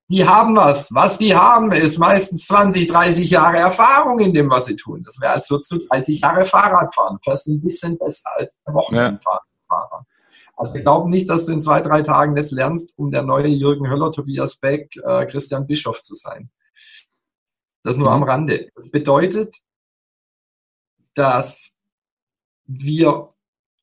Speaker 2: Die haben was. Was die haben, ist meistens 20, 30 Jahre Erfahrung in dem, was sie tun. Das wäre, als würdest du 30 Jahre Fahrrad fahren. Fährst ein bisschen besser als ein Wochenendfahrer. Also wir glauben nicht, dass du in zwei, drei Tagen das lernst, um der neue Jürgen Höller, Tobias Beck, äh, Christian Bischof zu sein. Das nur am Rande. Das bedeutet, dass wir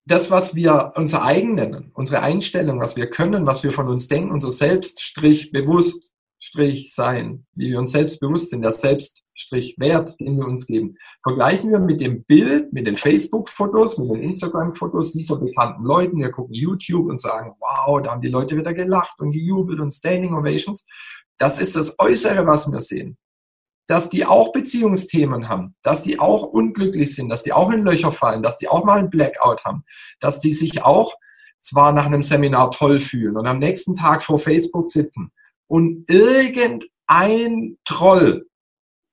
Speaker 2: das, was wir unser eigen nennen, unsere Einstellung, was wir können, was wir von uns denken, unser Selbststrich bewusst Strich sein, wie wir uns selbst bewusst sind, der Selbststrich Wert, den wir uns geben, vergleichen wir mit dem Bild, mit den Facebook-Fotos, mit den Instagram-Fotos dieser bekannten Leuten. Wir gucken YouTube und sagen, wow, da haben die Leute wieder gelacht und gejubelt und Standing Ovations. Das ist das Äußere, was wir sehen dass die auch Beziehungsthemen haben, dass die auch unglücklich sind, dass die auch in Löcher fallen, dass die auch mal ein Blackout haben, dass die sich auch zwar nach einem Seminar toll fühlen und am nächsten Tag vor Facebook sitzen und irgendein Troll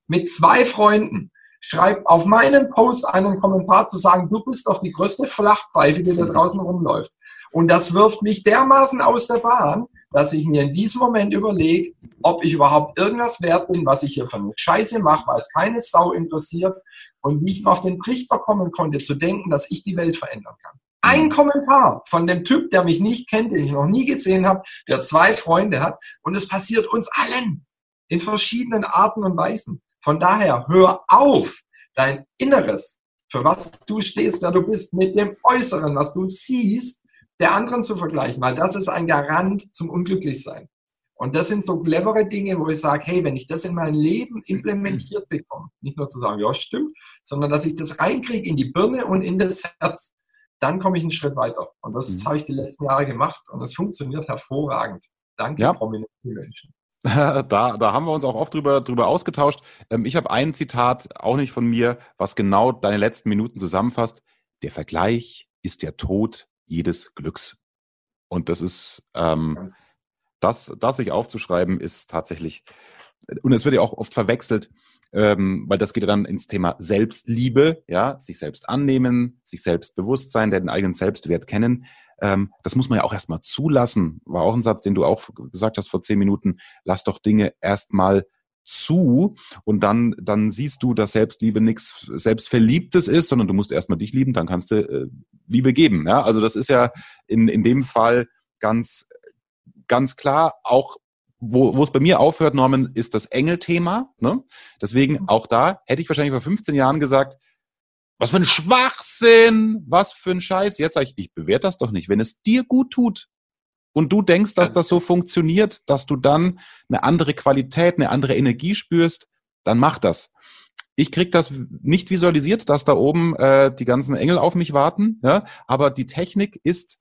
Speaker 2: mit zwei Freunden schreibt auf meinen Post einen Kommentar zu sagen, du bist doch die größte Flachpfeife, die da draußen rumläuft. Und das wirft mich dermaßen aus der Bahn, dass ich mir in diesem Moment überlege, ob ich überhaupt irgendwas wert bin, was ich hier für eine Scheiße mache, weil es keine Sau interessiert und wie ich auf den Trichter kommen konnte, zu denken, dass ich die Welt verändern kann. Ein Kommentar von dem Typ, der mich nicht kennt, den ich noch nie gesehen habe, der zwei Freunde hat und es passiert uns allen in verschiedenen Arten und Weisen. Von daher, hör auf, dein Inneres, für was du stehst, wer du bist, mit dem Äußeren, was du siehst, der anderen zu vergleichen, weil das ist ein Garant zum Unglücklichsein. Und das sind so clevere Dinge, wo ich sage, hey, wenn ich das in mein Leben implementiert bekomme, nicht nur zu sagen, ja, stimmt, sondern dass ich das reinkriege in die Birne und in das Herz, dann komme ich einen Schritt weiter. Und das mhm. habe ich die letzten Jahre gemacht und es funktioniert hervorragend. Danke, ja. prominente Menschen. [LAUGHS]
Speaker 1: Da, da haben wir uns auch oft drüber, drüber ausgetauscht. Ähm, ich habe ein Zitat, auch nicht von mir, was genau deine letzten Minuten zusammenfasst. Der Vergleich ist der Tod jedes Glücks. Und das ist, ähm, das, das sich aufzuschreiben, ist tatsächlich, und es wird ja auch oft verwechselt, ähm, weil das geht ja dann ins Thema Selbstliebe, ja, sich selbst annehmen, sich selbst bewusst sein, den eigenen Selbstwert kennen. Ähm, das muss man ja auch erstmal zulassen. War auch ein Satz, den du auch gesagt hast vor zehn Minuten. Lass doch Dinge erstmal zu und dann, dann siehst du, dass Selbstliebe nichts Selbstverliebtes ist, sondern du musst erstmal dich lieben, dann kannst du äh, Liebe geben. Ja? Also das ist ja in, in dem Fall ganz, ganz klar, auch wo, wo es bei mir aufhört, Norman, ist das Engel-Thema. Ne? Deswegen auch da hätte ich wahrscheinlich vor 15 Jahren gesagt, was für ein Schwachsinn, was für ein Scheiß. Jetzt sage ich, ich bewerte das doch nicht. Wenn es dir gut tut und du denkst, dass das so funktioniert, dass du dann eine andere Qualität, eine andere Energie spürst, dann mach das. Ich krieg das nicht visualisiert, dass da oben äh, die ganzen Engel auf mich warten, ja? aber die Technik ist,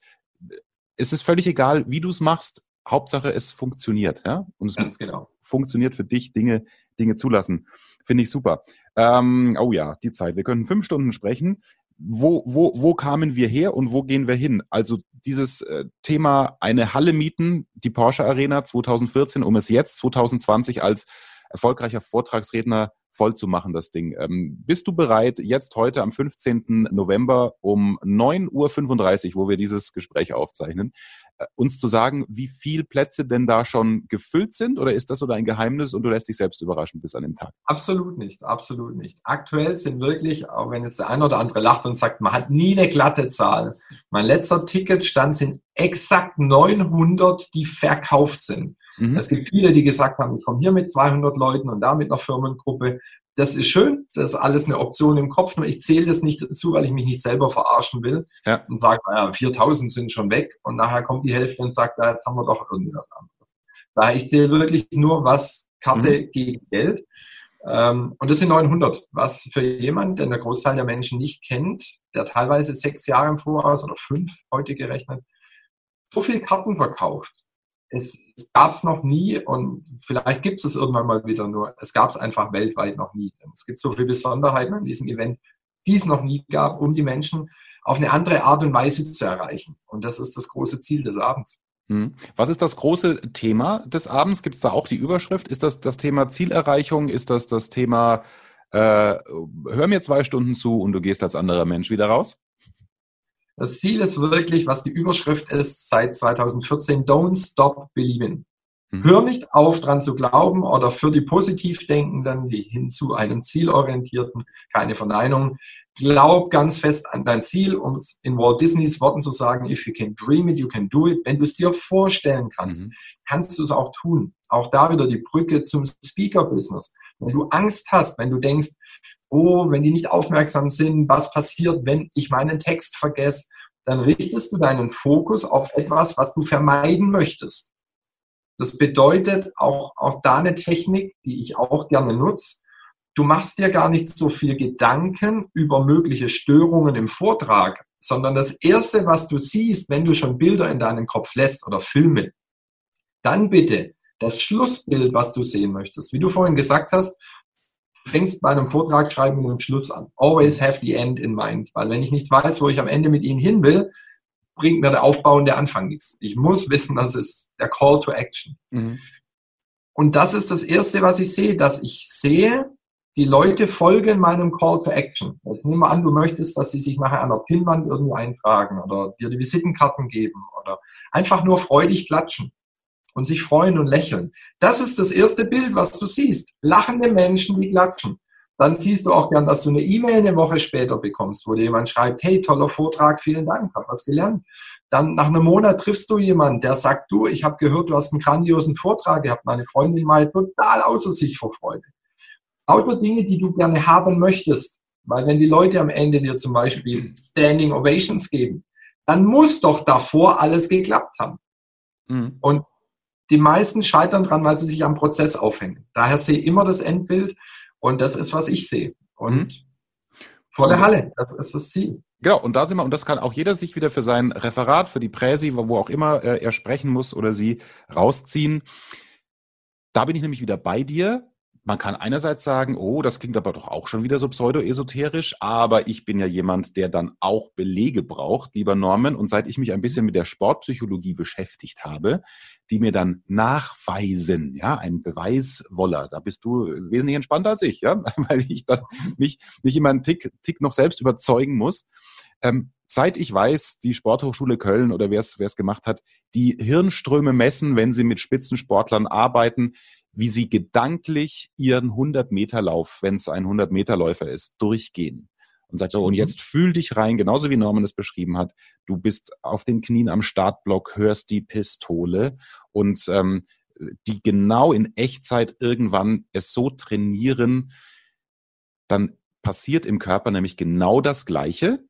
Speaker 1: es ist völlig egal, wie du es machst. Hauptsache, es funktioniert, ja. Und es
Speaker 2: Ganz genau.
Speaker 1: funktioniert für dich, Dinge, Dinge zulassen. Finde ich super. Ähm, oh ja, die Zeit. Wir können fünf Stunden sprechen. Wo, wo, wo kamen wir her und wo gehen wir hin? Also dieses äh, Thema eine Halle mieten, die Porsche Arena 2014, um es jetzt 2020 als erfolgreicher Vortragsredner voll zu machen, das Ding. Ähm, bist du bereit, jetzt heute am 15. November um 9.35 Uhr, wo wir dieses Gespräch aufzeichnen, äh, uns zu sagen, wie viel Plätze denn da schon gefüllt sind? Oder ist das so dein Geheimnis und du lässt dich selbst überraschen bis an den Tag?
Speaker 2: Absolut nicht, absolut nicht. Aktuell sind wirklich, auch wenn jetzt der eine oder andere lacht und sagt, man hat nie eine glatte Zahl. Mein letzter Ticketstand sind exakt 900, die verkauft sind. Mhm. Es gibt viele, die gesagt haben, ich komme hier mit 200 Leuten und da mit einer Firmengruppe. Das ist schön, das ist alles eine Option im Kopf, nur ich zähle das nicht dazu, weil ich mich nicht selber verarschen will ja. und sage, naja, 4000 sind schon weg und nachher kommt die Hälfte und sagt, ja, jetzt haben wir doch irgendwas anderes. Daher ich zähle wirklich nur, was Karte mhm. gegen Geld. Ähm, und das sind 900, was für jemanden, der der Großteil der Menschen nicht kennt, der teilweise sechs Jahre im Voraus oder fünf heute gerechnet, so viel Karten verkauft es, gab es noch nie und vielleicht gibt es es irgendwann mal wieder, nur es gab es einfach weltweit noch nie. Es gibt so viele Besonderheiten an diesem Event, die es noch nie gab, um die Menschen auf eine andere Art und Weise zu erreichen. Und das ist das große Ziel des Abends.
Speaker 1: Hm. Was ist das große Thema des Abends? Gibt es da auch die Überschrift? Ist das das Thema Zielerreichung? Ist das das Thema, äh, hör mir zwei Stunden zu und du gehst als anderer Mensch wieder raus?
Speaker 2: Das Ziel ist wirklich, was die Überschrift ist seit 2014, Don't Stop Believing. Mhm. Hör nicht auf, dran zu glauben oder für die Positivdenkenden, die hin zu einem zielorientierten, keine Verneinung. Glaub ganz fest an dein Ziel, um es in Walt Disneys Worten zu sagen, if you can dream it, you can do it. Wenn du es dir vorstellen kannst, mhm. kannst du es auch tun. Auch da wieder die Brücke zum Speaker-Business. Wenn du Angst hast, wenn du denkst, oh, wenn die nicht aufmerksam sind, was passiert, wenn ich meinen Text vergesse, dann richtest du deinen Fokus auf etwas, was du vermeiden möchtest. Das bedeutet auch, auch da eine Technik, die ich auch gerne nutze. Du machst dir gar nicht so viel Gedanken über mögliche Störungen im Vortrag, sondern das Erste, was du siehst, wenn du schon Bilder in deinen Kopf lässt oder Filme, dann bitte das Schlussbild, was du sehen möchtest. Wie du vorhin gesagt hast, fängst bei einem Vortrag schreiben mit einem Schluss an. Always have the end in mind. Weil wenn ich nicht weiß, wo ich am Ende mit Ihnen hin will, bringt mir der Aufbau und der Anfang nichts. Ich muss wissen, das ist der Call to Action. Mhm. Und das ist das Erste, was ich sehe, dass ich sehe, die Leute folgen meinem Call to Action. Jetzt nehmen wir an, du möchtest, dass sie sich nachher an der Pinnwand irgendwo eintragen oder dir die Visitenkarten geben oder einfach nur freudig klatschen und sich freuen und lächeln. Das ist das erste Bild, was du siehst. Lachende Menschen, die klatschen. Dann siehst du auch gern, dass du eine E-Mail eine Woche später bekommst, wo dir jemand schreibt, hey, toller Vortrag, vielen Dank, hab was gelernt. Dann nach einem Monat triffst du jemanden, der sagt, du, ich habe gehört, du hast einen grandiosen Vortrag gehabt. Meine Freundin mal total außer sich vor Freude. Lauter Dinge, die du gerne haben möchtest. Weil wenn die Leute am Ende dir zum Beispiel Standing Ovations geben, dann muss doch davor alles geklappt haben. Mhm. Und die meisten scheitern dran, weil sie sich am Prozess aufhängen. Daher sehe ich immer das Endbild und das ist, was ich sehe. Und mhm. volle Halle, das ist das Ziel.
Speaker 1: Genau, und da sind wir, und das kann auch jeder sich wieder für sein Referat, für die Präsi, wo auch immer äh, er sprechen muss oder sie rausziehen. Da bin ich nämlich wieder bei dir man kann einerseits sagen, oh, das klingt aber doch auch schon wieder so pseudo-esoterisch, aber ich bin ja jemand, der dann auch Belege braucht, lieber Norman. Und seit ich mich ein bisschen mit der Sportpsychologie beschäftigt habe, die mir dann nachweisen, ja, ein Beweiswoller, da bist du wesentlich entspannter als ich, ja, [LAUGHS] weil ich dann mich, mich immer einen Tick, Tick noch selbst überzeugen muss. Ähm, seit ich weiß, die Sporthochschule Köln oder wer es gemacht hat, die Hirnströme messen, wenn sie mit Spitzensportlern arbeiten, wie sie gedanklich ihren 100-Meter-Lauf, wenn es ein 100-Meter-Läufer ist, durchgehen. und sagt so, und mhm. jetzt fühl dich rein, genauso wie Norman es beschrieben hat. Du bist auf den Knien am Startblock, hörst die Pistole und ähm, die genau in Echtzeit irgendwann es so trainieren, dann passiert im Körper nämlich genau das Gleiche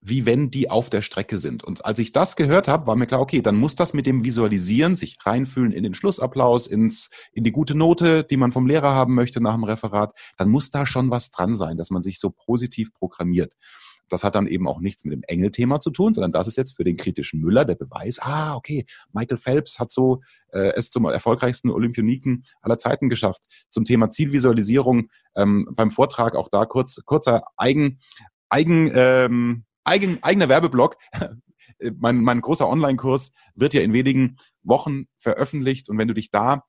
Speaker 1: wie wenn die auf der Strecke sind. Und als ich das gehört habe, war mir klar, okay, dann muss das mit dem Visualisieren, sich reinfühlen in den Schlussapplaus, ins, in die gute Note, die man vom Lehrer haben möchte nach dem Referat, dann muss da schon was dran sein, dass man sich so positiv programmiert. Das hat dann eben auch nichts mit dem Engelthema zu tun, sondern das ist jetzt für den kritischen Müller der Beweis, ah, okay, Michael Phelps hat so äh, es zum erfolgreichsten Olympioniken aller Zeiten geschafft. Zum Thema Zielvisualisierung ähm, beim Vortrag auch da kurz, kurzer Eigen, Eigen, ähm, eigen, eigener Werbeblock. [LAUGHS] mein, mein großer Online-Kurs wird ja in wenigen Wochen veröffentlicht und wenn du dich da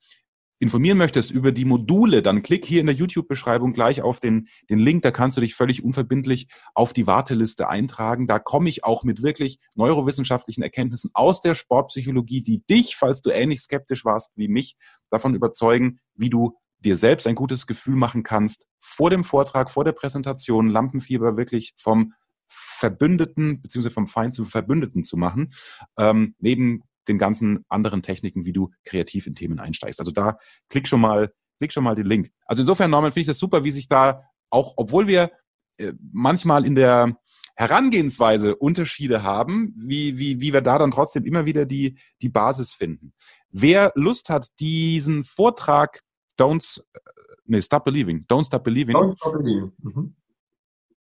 Speaker 1: informieren möchtest über die Module, dann klick hier in der YouTube-Beschreibung gleich auf den, den Link. Da kannst du dich völlig unverbindlich auf die Warteliste eintragen. Da komme ich auch mit wirklich neurowissenschaftlichen Erkenntnissen aus der Sportpsychologie, die dich, falls du ähnlich skeptisch warst wie mich, davon überzeugen, wie du dir selbst ein gutes Gefühl machen kannst vor dem Vortrag, vor der Präsentation, Lampenfieber wirklich vom Verbündeten beziehungsweise vom Feind zu Verbündeten zu machen, ähm, neben den ganzen anderen Techniken, wie du kreativ in Themen einsteigst. Also da klick schon mal, klick schon mal den Link. Also insofern, Norman, finde ich das super, wie sich da auch, obwohl wir äh, manchmal in der Herangehensweise Unterschiede haben, wie, wie, wie wir da dann trotzdem immer wieder die, die Basis finden. Wer Lust hat, diesen Vortrag Don't, äh, nee, Stop Believing, Don't Stop Believing, Don't Stop Believing. Mhm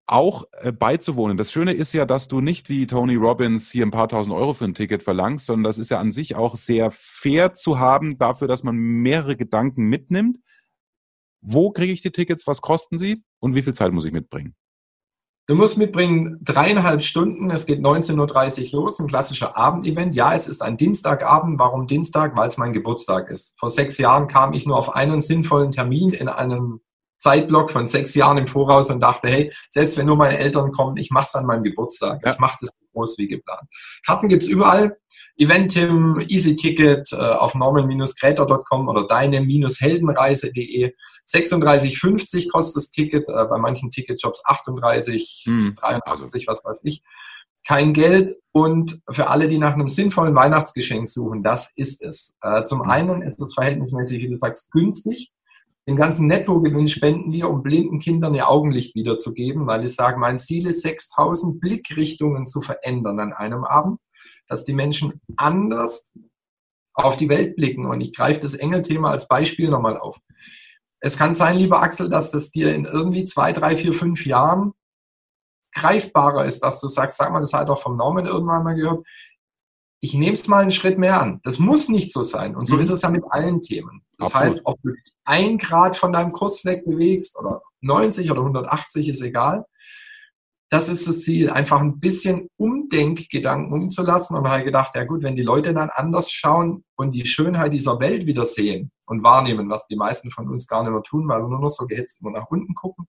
Speaker 1: auch äh, beizuwohnen. Das Schöne ist ja, dass du nicht wie Tony Robbins hier ein paar tausend Euro für ein Ticket verlangst, sondern das ist ja an sich auch sehr fair zu haben dafür, dass man mehrere Gedanken mitnimmt. Wo kriege ich die Tickets? Was kosten sie? Und wie viel Zeit muss ich mitbringen?
Speaker 2: Du musst mitbringen dreieinhalb Stunden. Es geht 19.30 Uhr los, ein klassischer Abendevent. Ja, es ist ein Dienstagabend. Warum Dienstag? Weil es mein Geburtstag ist. Vor sechs Jahren kam ich nur auf einen sinnvollen Termin in einem Zeitblock von sechs Jahren im Voraus und dachte, hey, selbst wenn nur meine Eltern kommen, ich mache es an meinem Geburtstag. Ja. Ich mache das groß wie geplant. Karten gibt's überall. Eventim, Easy Ticket äh, auf norman-creator.com oder deine-heldenreise.de. 36,50 kostet das Ticket, äh, bei manchen Ticketshops 38, hm. 83, was weiß ich. Kein Geld und für alle, die nach einem sinnvollen Weihnachtsgeschenk suchen, das ist es. Äh, zum hm. einen ist es verhältnismäßig, wie du sagst, günstig. Den ganzen Nettogewinn spenden wir, um blinden Kindern ihr Augenlicht wiederzugeben, weil ich sage, mein Ziel ist, 6000 Blickrichtungen zu verändern an einem Abend, dass die Menschen anders auf die Welt blicken. Und ich greife das Engelthema als Beispiel nochmal auf. Es kann sein, lieber Axel, dass das dir in irgendwie zwei, drei, vier, fünf Jahren greifbarer ist, dass du sagst, sag mal, das hat auch vom Norman irgendwann mal gehört, ich nehme es mal einen Schritt mehr an. Das muss nicht so sein. Und so mhm. ist es ja mit allen Themen. Das Absolut. heißt, ob du dich ein Grad von deinem Kurs weg bewegst oder 90 oder 180 ist egal. Das ist das Ziel, einfach ein bisschen Umdenkgedanken umzulassen. Und ich gedacht, ja gut, wenn die Leute dann anders schauen und die Schönheit dieser Welt wieder sehen und wahrnehmen, was die meisten von uns gar nicht mehr tun, weil wir nur noch so gehetzt immer nach unten gucken,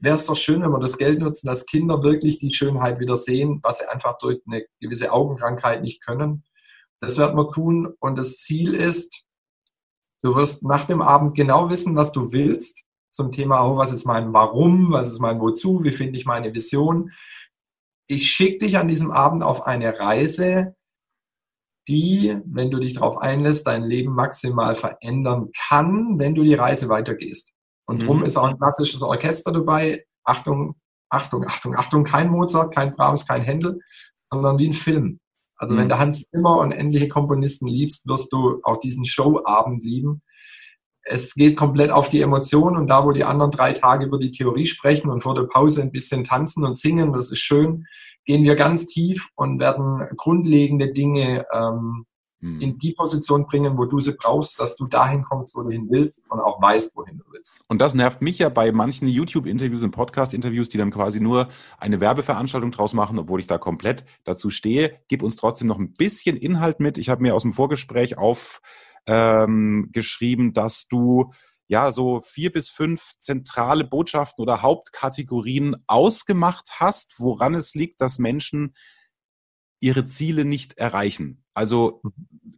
Speaker 2: wäre es doch schön, wenn wir das Geld nutzen, dass Kinder wirklich die Schönheit wieder sehen, was sie einfach durch eine gewisse Augenkrankheit nicht können. Das werden wir tun. Und das Ziel ist, du wirst nach dem Abend genau wissen, was du willst zum Thema, oh, was ist mein Warum, was ist mein Wozu, wie finde ich meine Vision. Ich schicke dich an diesem Abend auf eine Reise, die, wenn du dich darauf einlässt, dein Leben maximal verändern kann, wenn du die Reise weitergehst. Und mhm. drum ist auch ein klassisches Orchester dabei. Achtung, Achtung, Achtung, Achtung, kein Mozart, kein Brahms, kein Händel, sondern wie ein Film. Also mhm. wenn du Hans Zimmer und ähnliche Komponisten liebst, wirst du auch diesen Showabend lieben. Es geht komplett auf die Emotionen und da, wo die anderen drei Tage über die Theorie sprechen und vor der Pause ein bisschen tanzen und singen, das ist schön, gehen wir ganz tief und werden grundlegende Dinge ähm, hm. in die Position bringen, wo du sie brauchst, dass du dahin kommst, wo du hin willst und auch weißt, wohin du willst.
Speaker 1: Und das nervt mich ja bei manchen YouTube-Interviews und Podcast-Interviews, die dann quasi nur eine Werbeveranstaltung draus machen, obwohl ich da komplett dazu stehe. Gib uns trotzdem noch ein bisschen Inhalt mit. Ich habe mir aus dem Vorgespräch aufgeschrieben, ähm, dass du ja so vier bis fünf zentrale Botschaften oder Hauptkategorien ausgemacht hast, woran es liegt, dass Menschen ihre Ziele nicht erreichen. Also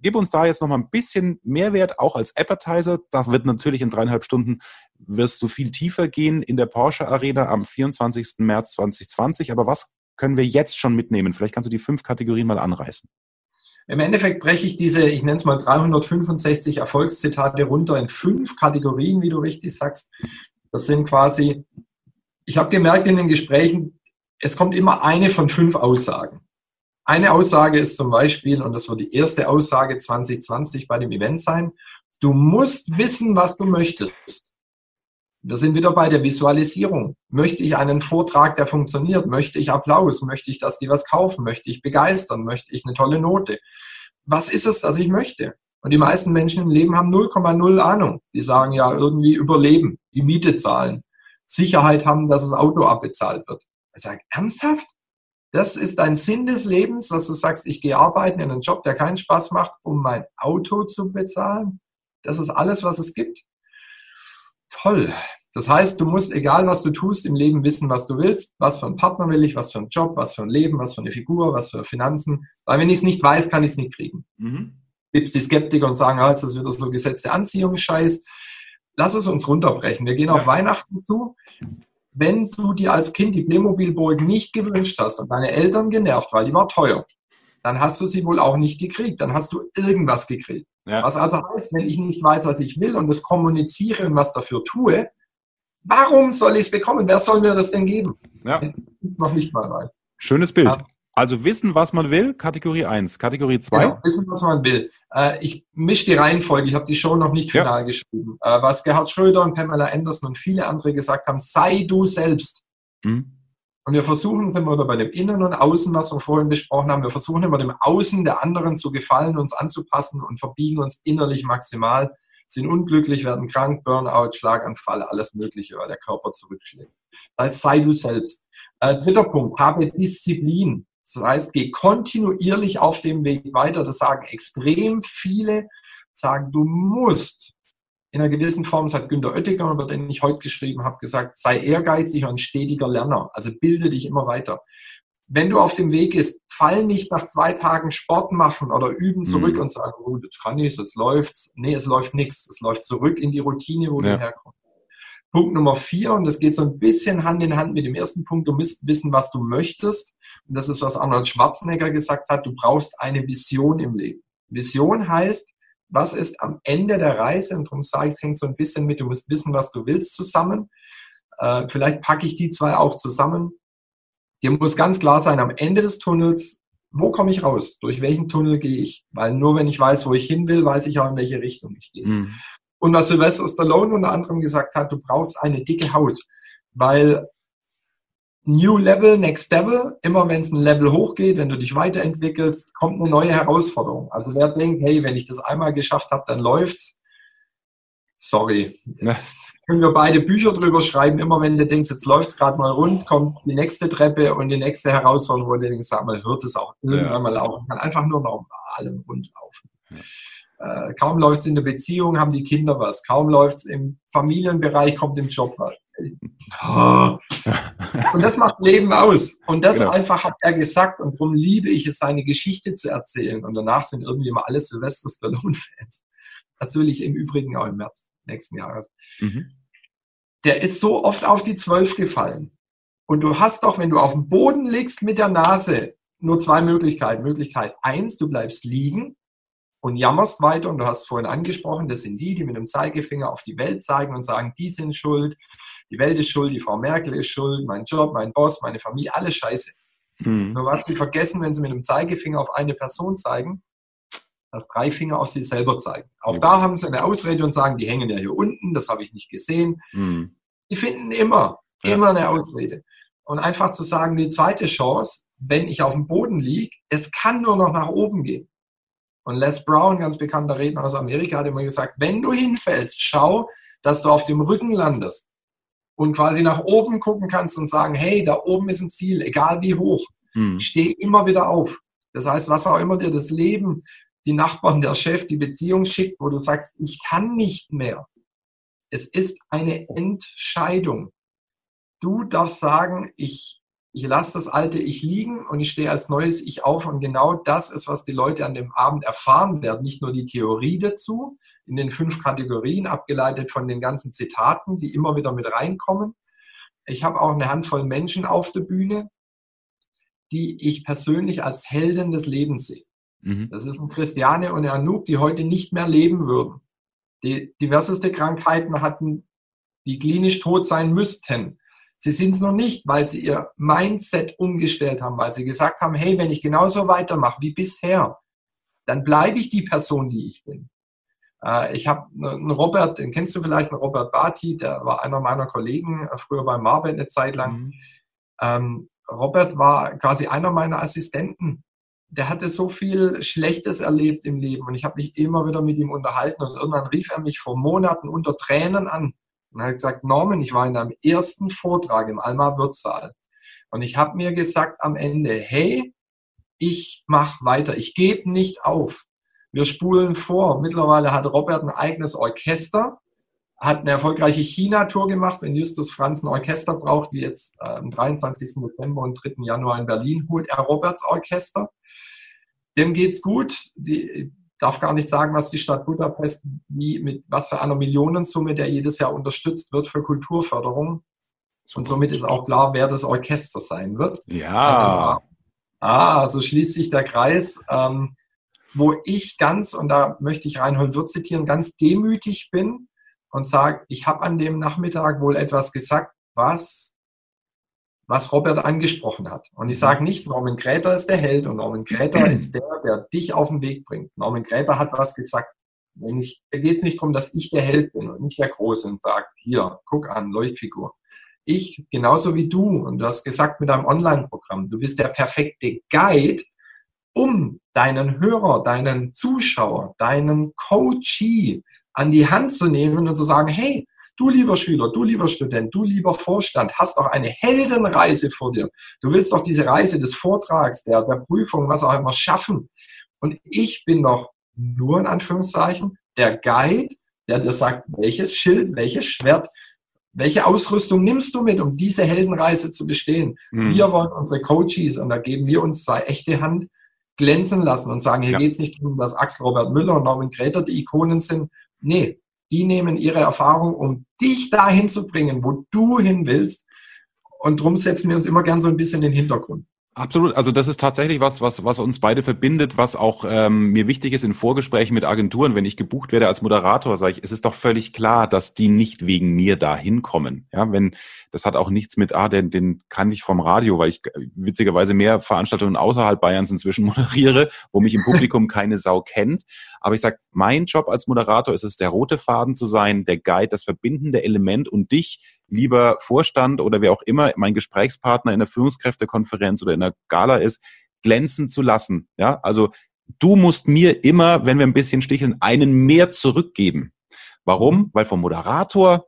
Speaker 1: gib uns da jetzt noch mal ein bisschen Mehrwert, auch als Appetizer. Da wird natürlich in dreieinhalb Stunden wirst du viel tiefer gehen in der Porsche Arena am 24. März 2020. Aber was können wir jetzt schon mitnehmen? Vielleicht kannst du die fünf Kategorien mal anreißen.
Speaker 2: Im Endeffekt breche ich diese, ich nenne es mal 365 Erfolgszitate runter in fünf Kategorien, wie du richtig sagst. Das sind quasi, ich habe gemerkt in den Gesprächen, es kommt immer eine von fünf Aussagen. Eine Aussage ist zum Beispiel, und das wird die erste Aussage 2020 bei dem Event sein, du musst wissen, was du möchtest. Wir sind wieder bei der Visualisierung. Möchte ich einen Vortrag, der funktioniert? Möchte ich Applaus? Möchte ich, dass die was kaufen? Möchte ich begeistern? Möchte ich eine tolle Note? Was ist es, das ich möchte? Und die meisten Menschen im Leben haben 0,0 Ahnung. Die sagen ja irgendwie überleben, die Miete zahlen, Sicherheit haben, dass das Auto abbezahlt wird. Ich sage, ernsthaft? Das ist dein Sinn des Lebens, dass du sagst, ich gehe arbeiten in einen Job, der keinen Spaß macht, um mein Auto zu bezahlen? Das ist alles, was es gibt. Toll. Das heißt, du musst, egal was du tust, im Leben wissen, was du willst. Was für einen Partner will ich, was für einen Job, was für ein Leben, was für eine Figur, was für Finanzen. Weil wenn ich es nicht weiß, kann ich es nicht kriegen. Mhm. Gibt's die Skeptiker und sagen, ah, ist das wieder so gesetzte Anziehungsscheiß. Lass es uns runterbrechen. Wir gehen ja. auf Weihnachten zu. Wenn du dir als Kind die Playmobil-Burg nicht gewünscht hast und deine Eltern genervt, weil die war teuer, dann hast du sie wohl auch nicht gekriegt. Dann hast du irgendwas gekriegt. Ja. Was also heißt, wenn ich nicht weiß, was ich will und es kommuniziere und was dafür tue, warum soll ich es bekommen? Wer soll mir das denn geben?
Speaker 1: Ja. Noch nicht mal weiß. Schönes Bild. Ja. Also wissen, was man will, Kategorie 1. Kategorie 2? Genau,
Speaker 2: wissen, was man will. Äh, ich mische die Reihenfolge, ich habe die Show noch nicht final ja. geschrieben. Äh, was Gerhard Schröder und Pamela Anderson und viele andere gesagt haben, sei du selbst. Mhm. Und wir versuchen immer bei dem Innen und Außen, was wir vorhin besprochen haben, wir versuchen immer dem Außen der anderen zu gefallen, uns anzupassen und verbiegen uns innerlich maximal, sind unglücklich, werden krank, Burnout, Schlaganfall, alles Mögliche, weil der Körper zurückschlägt. Das heißt, sei du selbst. Äh, dritter Punkt, habe Disziplin. Das heißt, geh kontinuierlich auf dem Weg weiter. Das sagen extrem viele, sagen, du musst in einer gewissen Form, das hat Günter Oettinger, über den ich heute geschrieben habe, gesagt, sei ehrgeizig und stetiger Lerner. Also bilde dich immer weiter. Wenn du auf dem Weg bist, fall nicht nach zwei Tagen Sport machen oder üben zurück mhm. und sagen, oh, jetzt kann ich, jetzt läuft's. Nee, es läuft nichts. Es läuft zurück in die Routine, wo ja. du herkommst. Punkt Nummer vier, und das geht so ein bisschen Hand in Hand mit dem ersten Punkt, du musst wissen, was du möchtest. Und das ist, was Arnold Schwarzenegger gesagt hat, du brauchst eine Vision im Leben. Vision heißt, was ist am Ende der Reise, und darum sage ich, es hängt so ein bisschen mit, du musst wissen, was du willst zusammen. Äh, vielleicht packe ich die zwei auch zusammen. Dir muss ganz klar sein, am Ende des Tunnels, wo komme ich raus? Durch welchen Tunnel gehe ich? Weil nur wenn ich weiß, wo ich hin will, weiß ich auch, in welche Richtung ich gehe. Mhm. Und was Sylvester Stallone unter anderem gesagt hat, du brauchst eine dicke Haut. Weil New Level, Next Level, immer wenn es ein Level hochgeht, wenn du dich weiterentwickelst, kommt eine neue Herausforderung. Also wer denkt, hey, wenn ich das einmal geschafft habe, dann läuft's. Sorry. Jetzt können wir beide Bücher drüber schreiben. Immer wenn du denkst, jetzt läuft's gerade mal rund, kommt die nächste Treppe und die nächste Herausforderung, wo du denkst, sag mal, hört es auch irgendwann ja. mal laufen. Kann einfach nur normal und rund laufen. Ja. Äh, kaum läuft's in der Beziehung, haben die Kinder was. Kaum läuft's im Familienbereich, kommt im Job was. Oh. Und das macht Leben aus. Und das genau. einfach hat er gesagt. Und darum liebe ich es, seine Geschichte zu erzählen. Und danach sind irgendwie immer alle Sylvester Stallone-Fans. Natürlich im Übrigen auch im März nächsten Jahres. Mhm. Der ist so oft auf die Zwölf gefallen. Und du hast doch, wenn du auf dem Boden liegst mit der Nase, nur zwei Möglichkeiten. Möglichkeit eins, du bleibst liegen und jammerst weiter. Und du hast vorhin angesprochen, das sind die, die mit dem Zeigefinger auf die Welt zeigen und sagen, die sind schuld, die Welt ist schuld, die Frau Merkel ist schuld, mein Job, mein Boss, meine Familie, alles scheiße. Mhm. Nur was sie vergessen, wenn sie mit dem Zeigefinger auf eine Person zeigen, dass drei Finger auf sie selber zeigen. Auch mhm. da haben sie eine Ausrede und sagen, die hängen ja hier unten, das habe ich nicht gesehen. Mhm. Die finden immer, ja. immer eine Ausrede. Und einfach zu sagen, die zweite Chance, wenn ich auf dem Boden liege, es kann nur noch nach oben gehen. Und Les Brown, ganz bekannter Redner aus Amerika, hat immer gesagt, wenn du hinfällst, schau, dass du auf dem Rücken landest und quasi nach oben gucken kannst und sagen, hey, da oben ist ein Ziel, egal wie hoch. Mhm. Steh immer wieder auf. Das heißt, was auch immer dir das Leben, die Nachbarn, der Chef, die Beziehung schickt, wo du sagst, ich kann nicht mehr. Es ist eine Entscheidung. Du darfst sagen, ich Ich lasse das alte Ich liegen und ich stehe als neues Ich auf. Und genau das ist, was die Leute an dem Abend erfahren werden. Nicht nur die Theorie dazu, in den fünf Kategorien, abgeleitet von den ganzen Zitaten, die immer wieder mit reinkommen. Ich habe auch eine Handvoll Menschen auf der Bühne, die ich persönlich als Helden des Lebens sehe. Mhm. Das ist ein Christiane und ein Anouk, die heute nicht mehr leben würden. Die diverseste Krankheiten hatten, die klinisch tot sein müssten. Sie sind es noch nicht, weil sie ihr Mindset umgestellt haben, weil sie gesagt haben, hey, wenn ich genauso weitermache wie bisher, dann bleibe ich die Person, die ich bin. Äh, ich habe einen Robert, den kennst du vielleicht, einen Robert Barty, der war einer meiner Kollegen, äh, früher bei Marbet eine Zeit lang. Mhm. Ähm, Robert war quasi einer meiner Assistenten. Der hatte so viel Schlechtes erlebt im Leben und ich habe mich immer wieder mit ihm unterhalten und irgendwann rief er mich vor Monaten unter Tränen an und hat gesagt, Norman, ich war in einem ersten Vortrag im Alma Würzsaal und ich habe mir gesagt am Ende, hey, ich mache weiter, ich gebe nicht auf. Wir spulen vor. Mittlerweile hat Robert ein eigenes Orchester hat eine erfolgreiche China-Tour gemacht. Wenn Justus Franz ein Orchester braucht, wie jetzt äh, am 23. November und 3. Januar in Berlin, holt er Roberts Orchester. Dem geht's gut. Die darf gar nicht sagen, was die Stadt Budapest, wie, mit was für einer Millionensumme der jedes Jahr unterstützt wird für Kulturförderung. Und somit ist auch klar, wer das Orchester sein wird.
Speaker 1: Ja.
Speaker 2: Ah, so schließt sich der Kreis. Ähm, wo ich ganz, und da möchte ich Reinhold Wirth zitieren, ganz demütig bin, und sage, ich habe an dem Nachmittag wohl etwas gesagt, was, was Robert angesprochen hat. Und ich sage nicht, Norman Gräter ist der Held und Norman Gräter [CLEARS THROAT] ist der, der dich auf den Weg bringt. Norman Gräter hat was gesagt. Wenn ich, da geht es nicht darum, dass ich der Held bin und nicht der Große und sage, hier, guck an, Leuchtfigur. Ich, genauso wie du, und du hast gesagt mit deinem Online-Programm, du bist der perfekte Guide, um deinen Hörer, deinen Zuschauer, deinen Coachee an die Hand zu nehmen und zu sagen, hey, du lieber Schüler, du lieber Student, du lieber Vorstand, hast doch eine Heldenreise vor dir. Du willst doch diese Reise des Vortrags, der, der Prüfung, was auch immer schaffen. Und ich bin doch nur in Anführungszeichen der Guide, der dir sagt, welches Schild, welches Schwert, welche Ausrüstung nimmst du mit, um diese Heldenreise zu bestehen? Mhm. Wir wollen unsere Coaches, und da geben wir uns zwei echte Hand, glänzen lassen und sagen, hier ja. geht es nicht darum, dass Axel Robert Müller und Norman Gräter die Ikonen sind, Nee, die nehmen ihre Erfahrung, um dich dahin zu bringen, wo du hin willst. Und darum setzen wir uns immer gern so ein bisschen in den Hintergrund.
Speaker 1: Absolut. Also das ist tatsächlich was, was, was uns beide verbindet, was auch ähm, mir wichtig ist in Vorgesprächen mit Agenturen. Wenn ich gebucht werde als Moderator, sage ich, es ist doch völlig klar, dass die nicht wegen mir da hinkommen. Ja, wenn das hat auch nichts mit, ah, den, den kann ich vom Radio, weil ich witzigerweise mehr Veranstaltungen außerhalb Bayerns inzwischen [LAUGHS] moderiere, wo mich im Publikum keine Sau kennt. Aber ich sage, mein Job als Moderator ist es, der rote Faden zu sein, der Guide, das verbindende Element und dich lieber Vorstand oder wer auch immer mein Gesprächspartner in der Führungskräftekonferenz oder in der Gala ist, glänzen zu lassen. Ja, also du musst mir immer, wenn wir ein bisschen sticheln, einen mehr zurückgeben. Warum? Weil vom Moderator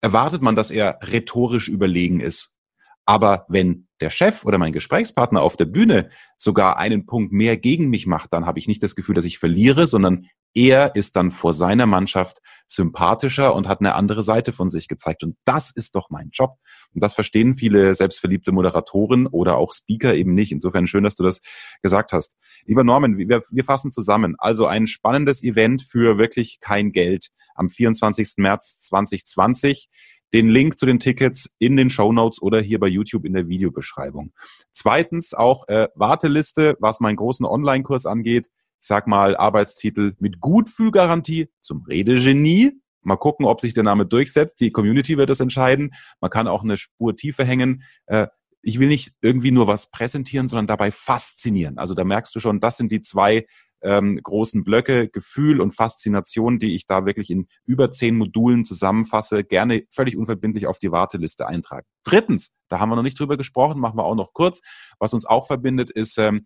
Speaker 1: erwartet man, dass er rhetorisch überlegen ist. Aber wenn der Chef oder mein Gesprächspartner auf der Bühne sogar einen Punkt mehr gegen mich macht, dann habe ich nicht das Gefühl, dass ich verliere, sondern er ist dann vor seiner Mannschaft sympathischer und hat eine andere Seite von sich gezeigt. Und das ist doch mein Job. Und das verstehen viele selbstverliebte Moderatoren oder auch Speaker eben nicht. Insofern schön, dass du das gesagt hast. Lieber Norman, wir, wir fassen zusammen. Also ein spannendes Event für wirklich kein Geld am 24. März 2020. Den Link zu den Tickets in den Show Notes oder hier bei YouTube in der Videobeschreibung. Zweitens auch äh, Warteliste, was meinen großen Online-Kurs angeht sag mal, Arbeitstitel mit Gutfühlgarantie zum Redegenie. Mal gucken, ob sich der Name durchsetzt. Die Community wird es entscheiden. Man kann auch eine Spur tiefer hängen. Äh, ich will nicht irgendwie nur was präsentieren, sondern dabei faszinieren. Also da merkst du schon, das sind die zwei ähm, großen Blöcke, Gefühl und Faszination, die ich da wirklich in über zehn Modulen zusammenfasse, gerne völlig unverbindlich auf die Warteliste eintragen. Drittens, da haben wir noch nicht drüber gesprochen, machen wir auch noch kurz. Was uns auch verbindet, ist ähm,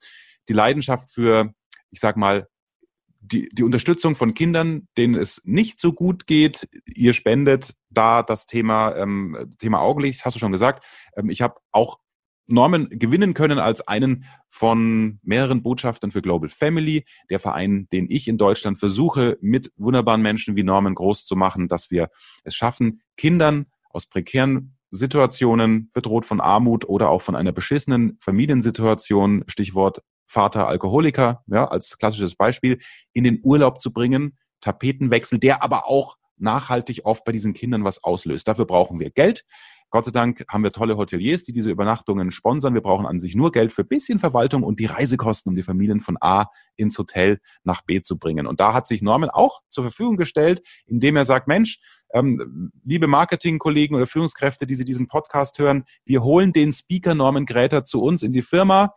Speaker 1: die Leidenschaft für ich sag mal, die, die Unterstützung von Kindern, denen es nicht so gut geht. Ihr spendet da das Thema, ähm, Thema Augenlicht, hast du schon gesagt. Ähm, ich habe auch Norman gewinnen können als einen von mehreren Botschaftern für Global Family, der Verein, den ich in Deutschland versuche, mit wunderbaren Menschen wie Norman groß zu machen, dass wir es schaffen, Kindern aus prekären Situationen, bedroht von Armut oder auch von einer beschissenen Familiensituation, Stichwort Vater Alkoholiker, ja, als klassisches Beispiel, in den Urlaub zu bringen, Tapetenwechsel, der aber auch nachhaltig oft bei diesen Kindern was auslöst. Dafür brauchen wir Geld. Gott sei Dank haben wir tolle Hoteliers, die diese Übernachtungen sponsern. Wir brauchen an sich nur Geld für bisschen Verwaltung und die Reisekosten, um die Familien von A ins Hotel nach B zu bringen. Und da hat sich Norman auch zur Verfügung gestellt, indem er sagt, Mensch, ähm, liebe Marketingkollegen oder Führungskräfte, die Sie diesen Podcast hören, wir holen den Speaker Norman Gräter zu uns in die Firma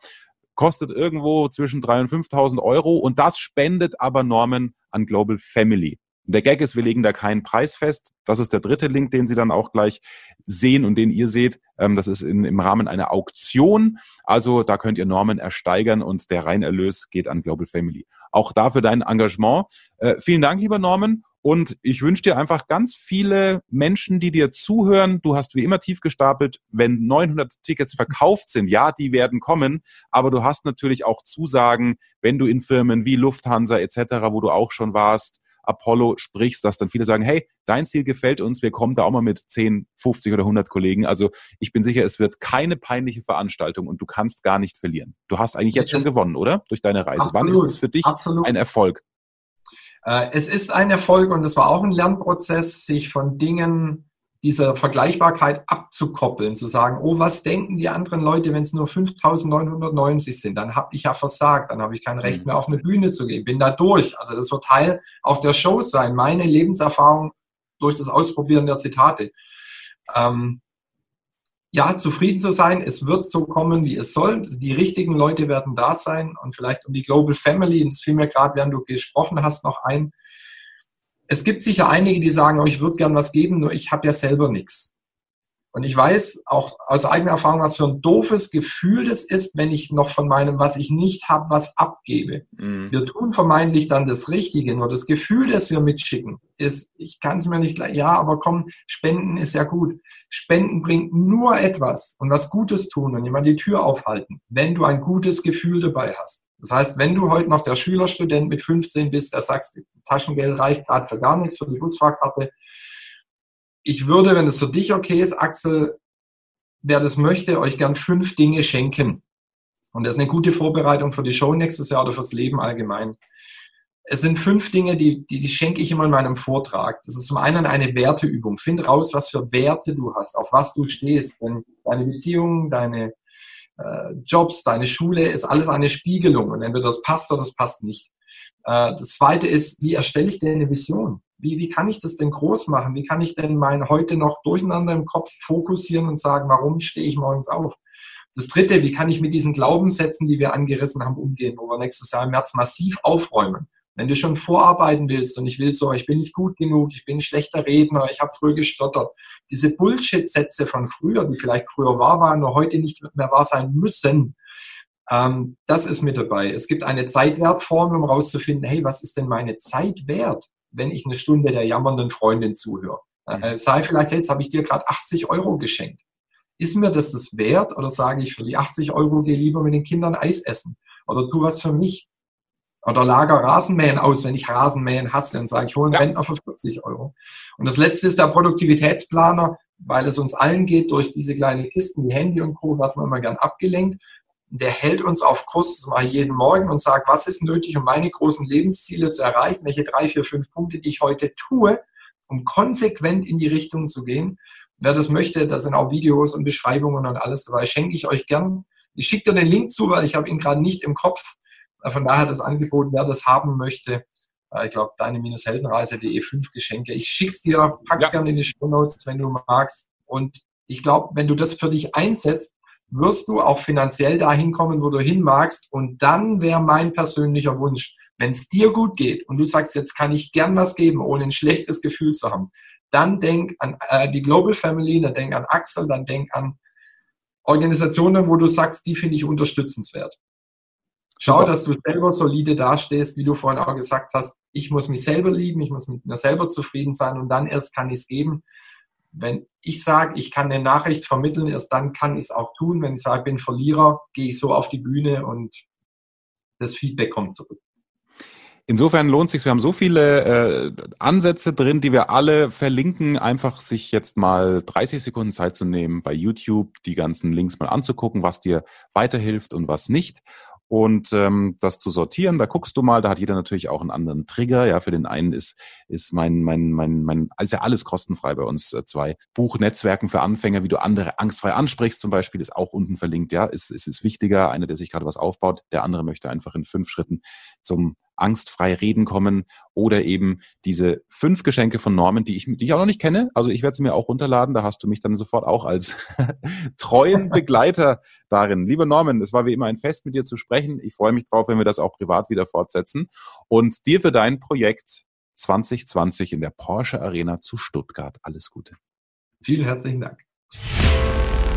Speaker 1: kostet irgendwo zwischen 3.000 und 5.000 Euro und das spendet aber Norman an Global Family. Der Gag ist, wir legen da keinen Preis fest. Das ist der dritte Link, den Sie dann auch gleich sehen und den ihr seht. Ähm, das ist in, im Rahmen einer Auktion. Also da könnt ihr Normen ersteigern und der Reinerlös geht an Global Family. Auch dafür dein Engagement. Äh, vielen Dank, lieber Norman. Und ich wünsche dir einfach ganz viele Menschen, die dir zuhören. Du hast wie immer tief gestapelt, wenn 900 Tickets verkauft sind. Ja, die werden kommen. Aber du hast natürlich auch Zusagen, wenn du in Firmen wie Lufthansa etc., wo du auch schon warst, Apollo sprichst, dass dann viele sagen, hey, dein Ziel gefällt uns, wir kommen da auch mal mit 10, 50 oder 100 Kollegen. Also ich bin sicher, es wird keine peinliche Veranstaltung und du kannst gar nicht verlieren. Du hast eigentlich jetzt schon gewonnen, oder? Durch deine Reise. Absolut, Wann ist es für dich absolut. ein Erfolg?
Speaker 2: Äh, es ist ein Erfolg und es war auch ein Lernprozess, sich von Dingen dieser Vergleichbarkeit abzukoppeln, zu sagen, oh, was denken die anderen Leute, wenn es nur 5.990 sind? Dann habe ich ja versagt, dann habe ich kein Recht mhm. mehr auf eine Bühne zu gehen, bin da durch. Also das wird Teil auch der Show sein, meine Lebenserfahrung durch das Ausprobieren der Zitate. Ähm, ja, zufrieden zu sein, es wird so kommen, wie es soll. Die richtigen Leute werden da sein und vielleicht um die Global Family, das fiel mir gerade, während du gesprochen hast, noch ein, es gibt sicher einige, die sagen, oh, ich würde gern was geben, nur ich habe ja selber nichts. Und ich weiß auch aus eigener Erfahrung, was für ein doofes Gefühl das ist, wenn ich noch von meinem, was ich nicht habe, was abgebe. Mhm. Wir tun vermeintlich dann das Richtige, nur das Gefühl, das wir mitschicken, ist, ich kann es mir nicht, ja, aber komm, Spenden ist ja gut. Spenden bringt nur etwas und was Gutes tun und jemand die Tür aufhalten, wenn du ein gutes Gefühl dabei hast. Das heißt, wenn du heute noch der Schülerstudent mit 15 bist, der sagst, Taschengeld reicht gerade für gar nichts, für die Putzfahrkarte. Ich würde, wenn es für dich okay ist, Axel, wer das möchte, euch gern fünf Dinge schenken. Und das ist eine gute Vorbereitung für die Show nächstes Jahr oder fürs Leben allgemein. Es sind fünf Dinge, die, die, die schenke ich immer in meinem Vortrag. Das ist zum einen eine Werteübung. Find raus, was für Werte du hast, auf was du stehst. Denn deine Beziehungen, deine äh, Jobs, deine Schule ist alles eine Spiegelung. Und entweder das passt oder das passt nicht. Äh, das zweite ist, wie erstelle ich denn eine Vision? Wie, wie kann ich das denn groß machen? Wie kann ich denn mein heute noch Durcheinander im Kopf fokussieren und sagen, warum stehe ich morgens auf? Das dritte, wie kann ich mit diesen Glaubenssätzen, die wir angerissen haben, umgehen, wo wir nächstes Jahr im März massiv aufräumen? Wenn du schon vorarbeiten willst und ich will so, ich bin nicht gut genug, ich bin ein schlechter Redner, ich habe früher gestottert, diese Bullshit-Sätze von früher, die vielleicht früher wahr waren, nur heute nicht mehr wahr sein müssen, ähm, das ist mit dabei. Es gibt eine Zeitwertformel, um herauszufinden, hey, was ist denn meine Zeit wert, wenn ich eine Stunde der jammernden Freundin zuhöre? Mhm. Äh, sei vielleicht, hey, jetzt habe ich dir gerade 80 Euro geschenkt. Ist mir das das wert oder sage ich, für die 80 Euro gehe lieber mit den Kindern Eis essen oder tu was für mich? Oder lager Rasenmähen aus, wenn ich Rasenmähen hasse und sage, ich hole einen ja. Rentner für 40 Euro. Und das letzte ist der Produktivitätsplaner, weil es uns allen geht, durch diese kleinen Kisten, wie Handy und Co., wird man immer gern abgelenkt der hält uns auf Kurs, ich jeden Morgen und sagt, was ist nötig, um meine großen Lebensziele zu erreichen, welche drei, vier, fünf Punkte, die ich heute tue, um konsequent in die Richtung zu gehen. Wer das möchte, da sind auch Videos und Beschreibungen und alles dabei, schenke ich euch gern. Ich schicke dir den Link zu, weil ich habe ihn gerade nicht im Kopf. Von daher das Angebot, wer das haben möchte, äh, ich glaube, deine-heldenreise.de fünf Geschenke. Ich schick's dir, pack's ja. gerne in die Show Notes, wenn du magst. Und ich glaube, wenn du das für dich einsetzt, wirst du auch finanziell dahin kommen, wo du hin magst. Und dann wäre mein persönlicher Wunsch, wenn es dir gut geht und du sagst, jetzt kann ich gern was geben, ohne ein schlechtes Gefühl zu haben, dann denk an äh, die Global Family, dann denk an Axel, dann denk an Organisationen, wo du sagst, die finde ich unterstützenswert. Schau, Super. dass du selber solide dastehst, wie du vorhin auch gesagt hast. Ich muss mich selber lieben, ich muss mit mir selber zufrieden sein und dann erst kann ich es geben wenn ich sage, ich kann eine Nachricht vermitteln, erst dann kann ich es auch tun. Wenn ich sage, ich bin Verlierer, gehe ich so auf die Bühne und das Feedback kommt zurück.
Speaker 1: Insofern lohnt sich. Wir haben so viele äh, Ansätze drin, die wir alle verlinken. Einfach sich jetzt mal 30 Sekunden Zeit zu nehmen, bei YouTube die ganzen Links mal anzugucken, was dir weiterhilft und was nicht und ähm, das zu sortieren. Da guckst du mal, da hat jeder natürlich auch einen anderen Trigger. Ja, für den einen ist ist mein mein mein mein ist ja alles kostenfrei bei uns äh, zwei Buchnetzwerken für Anfänger, wie du andere angstfrei ansprichst zum Beispiel, ist auch unten verlinkt. Ja, ist ist, ist wichtiger. Einer, der sich gerade was aufbaut, der andere möchte einfach in fünf Schritten zum angstfrei reden kommen oder eben diese fünf Geschenke von Norman, die ich, die ich auch noch nicht kenne. Also ich werde sie mir auch runterladen. Da hast du mich dann sofort auch als [LAUGHS] treuen Begleiter darin. Lieber Norman, es war wie immer ein Fest, mit dir zu sprechen. Ich freue mich drauf, wenn wir das auch privat wieder fortsetzen. Und dir für dein Projekt 2020 in der Porsche Arena zu Stuttgart. Alles Gute.
Speaker 2: Vielen herzlichen Dank.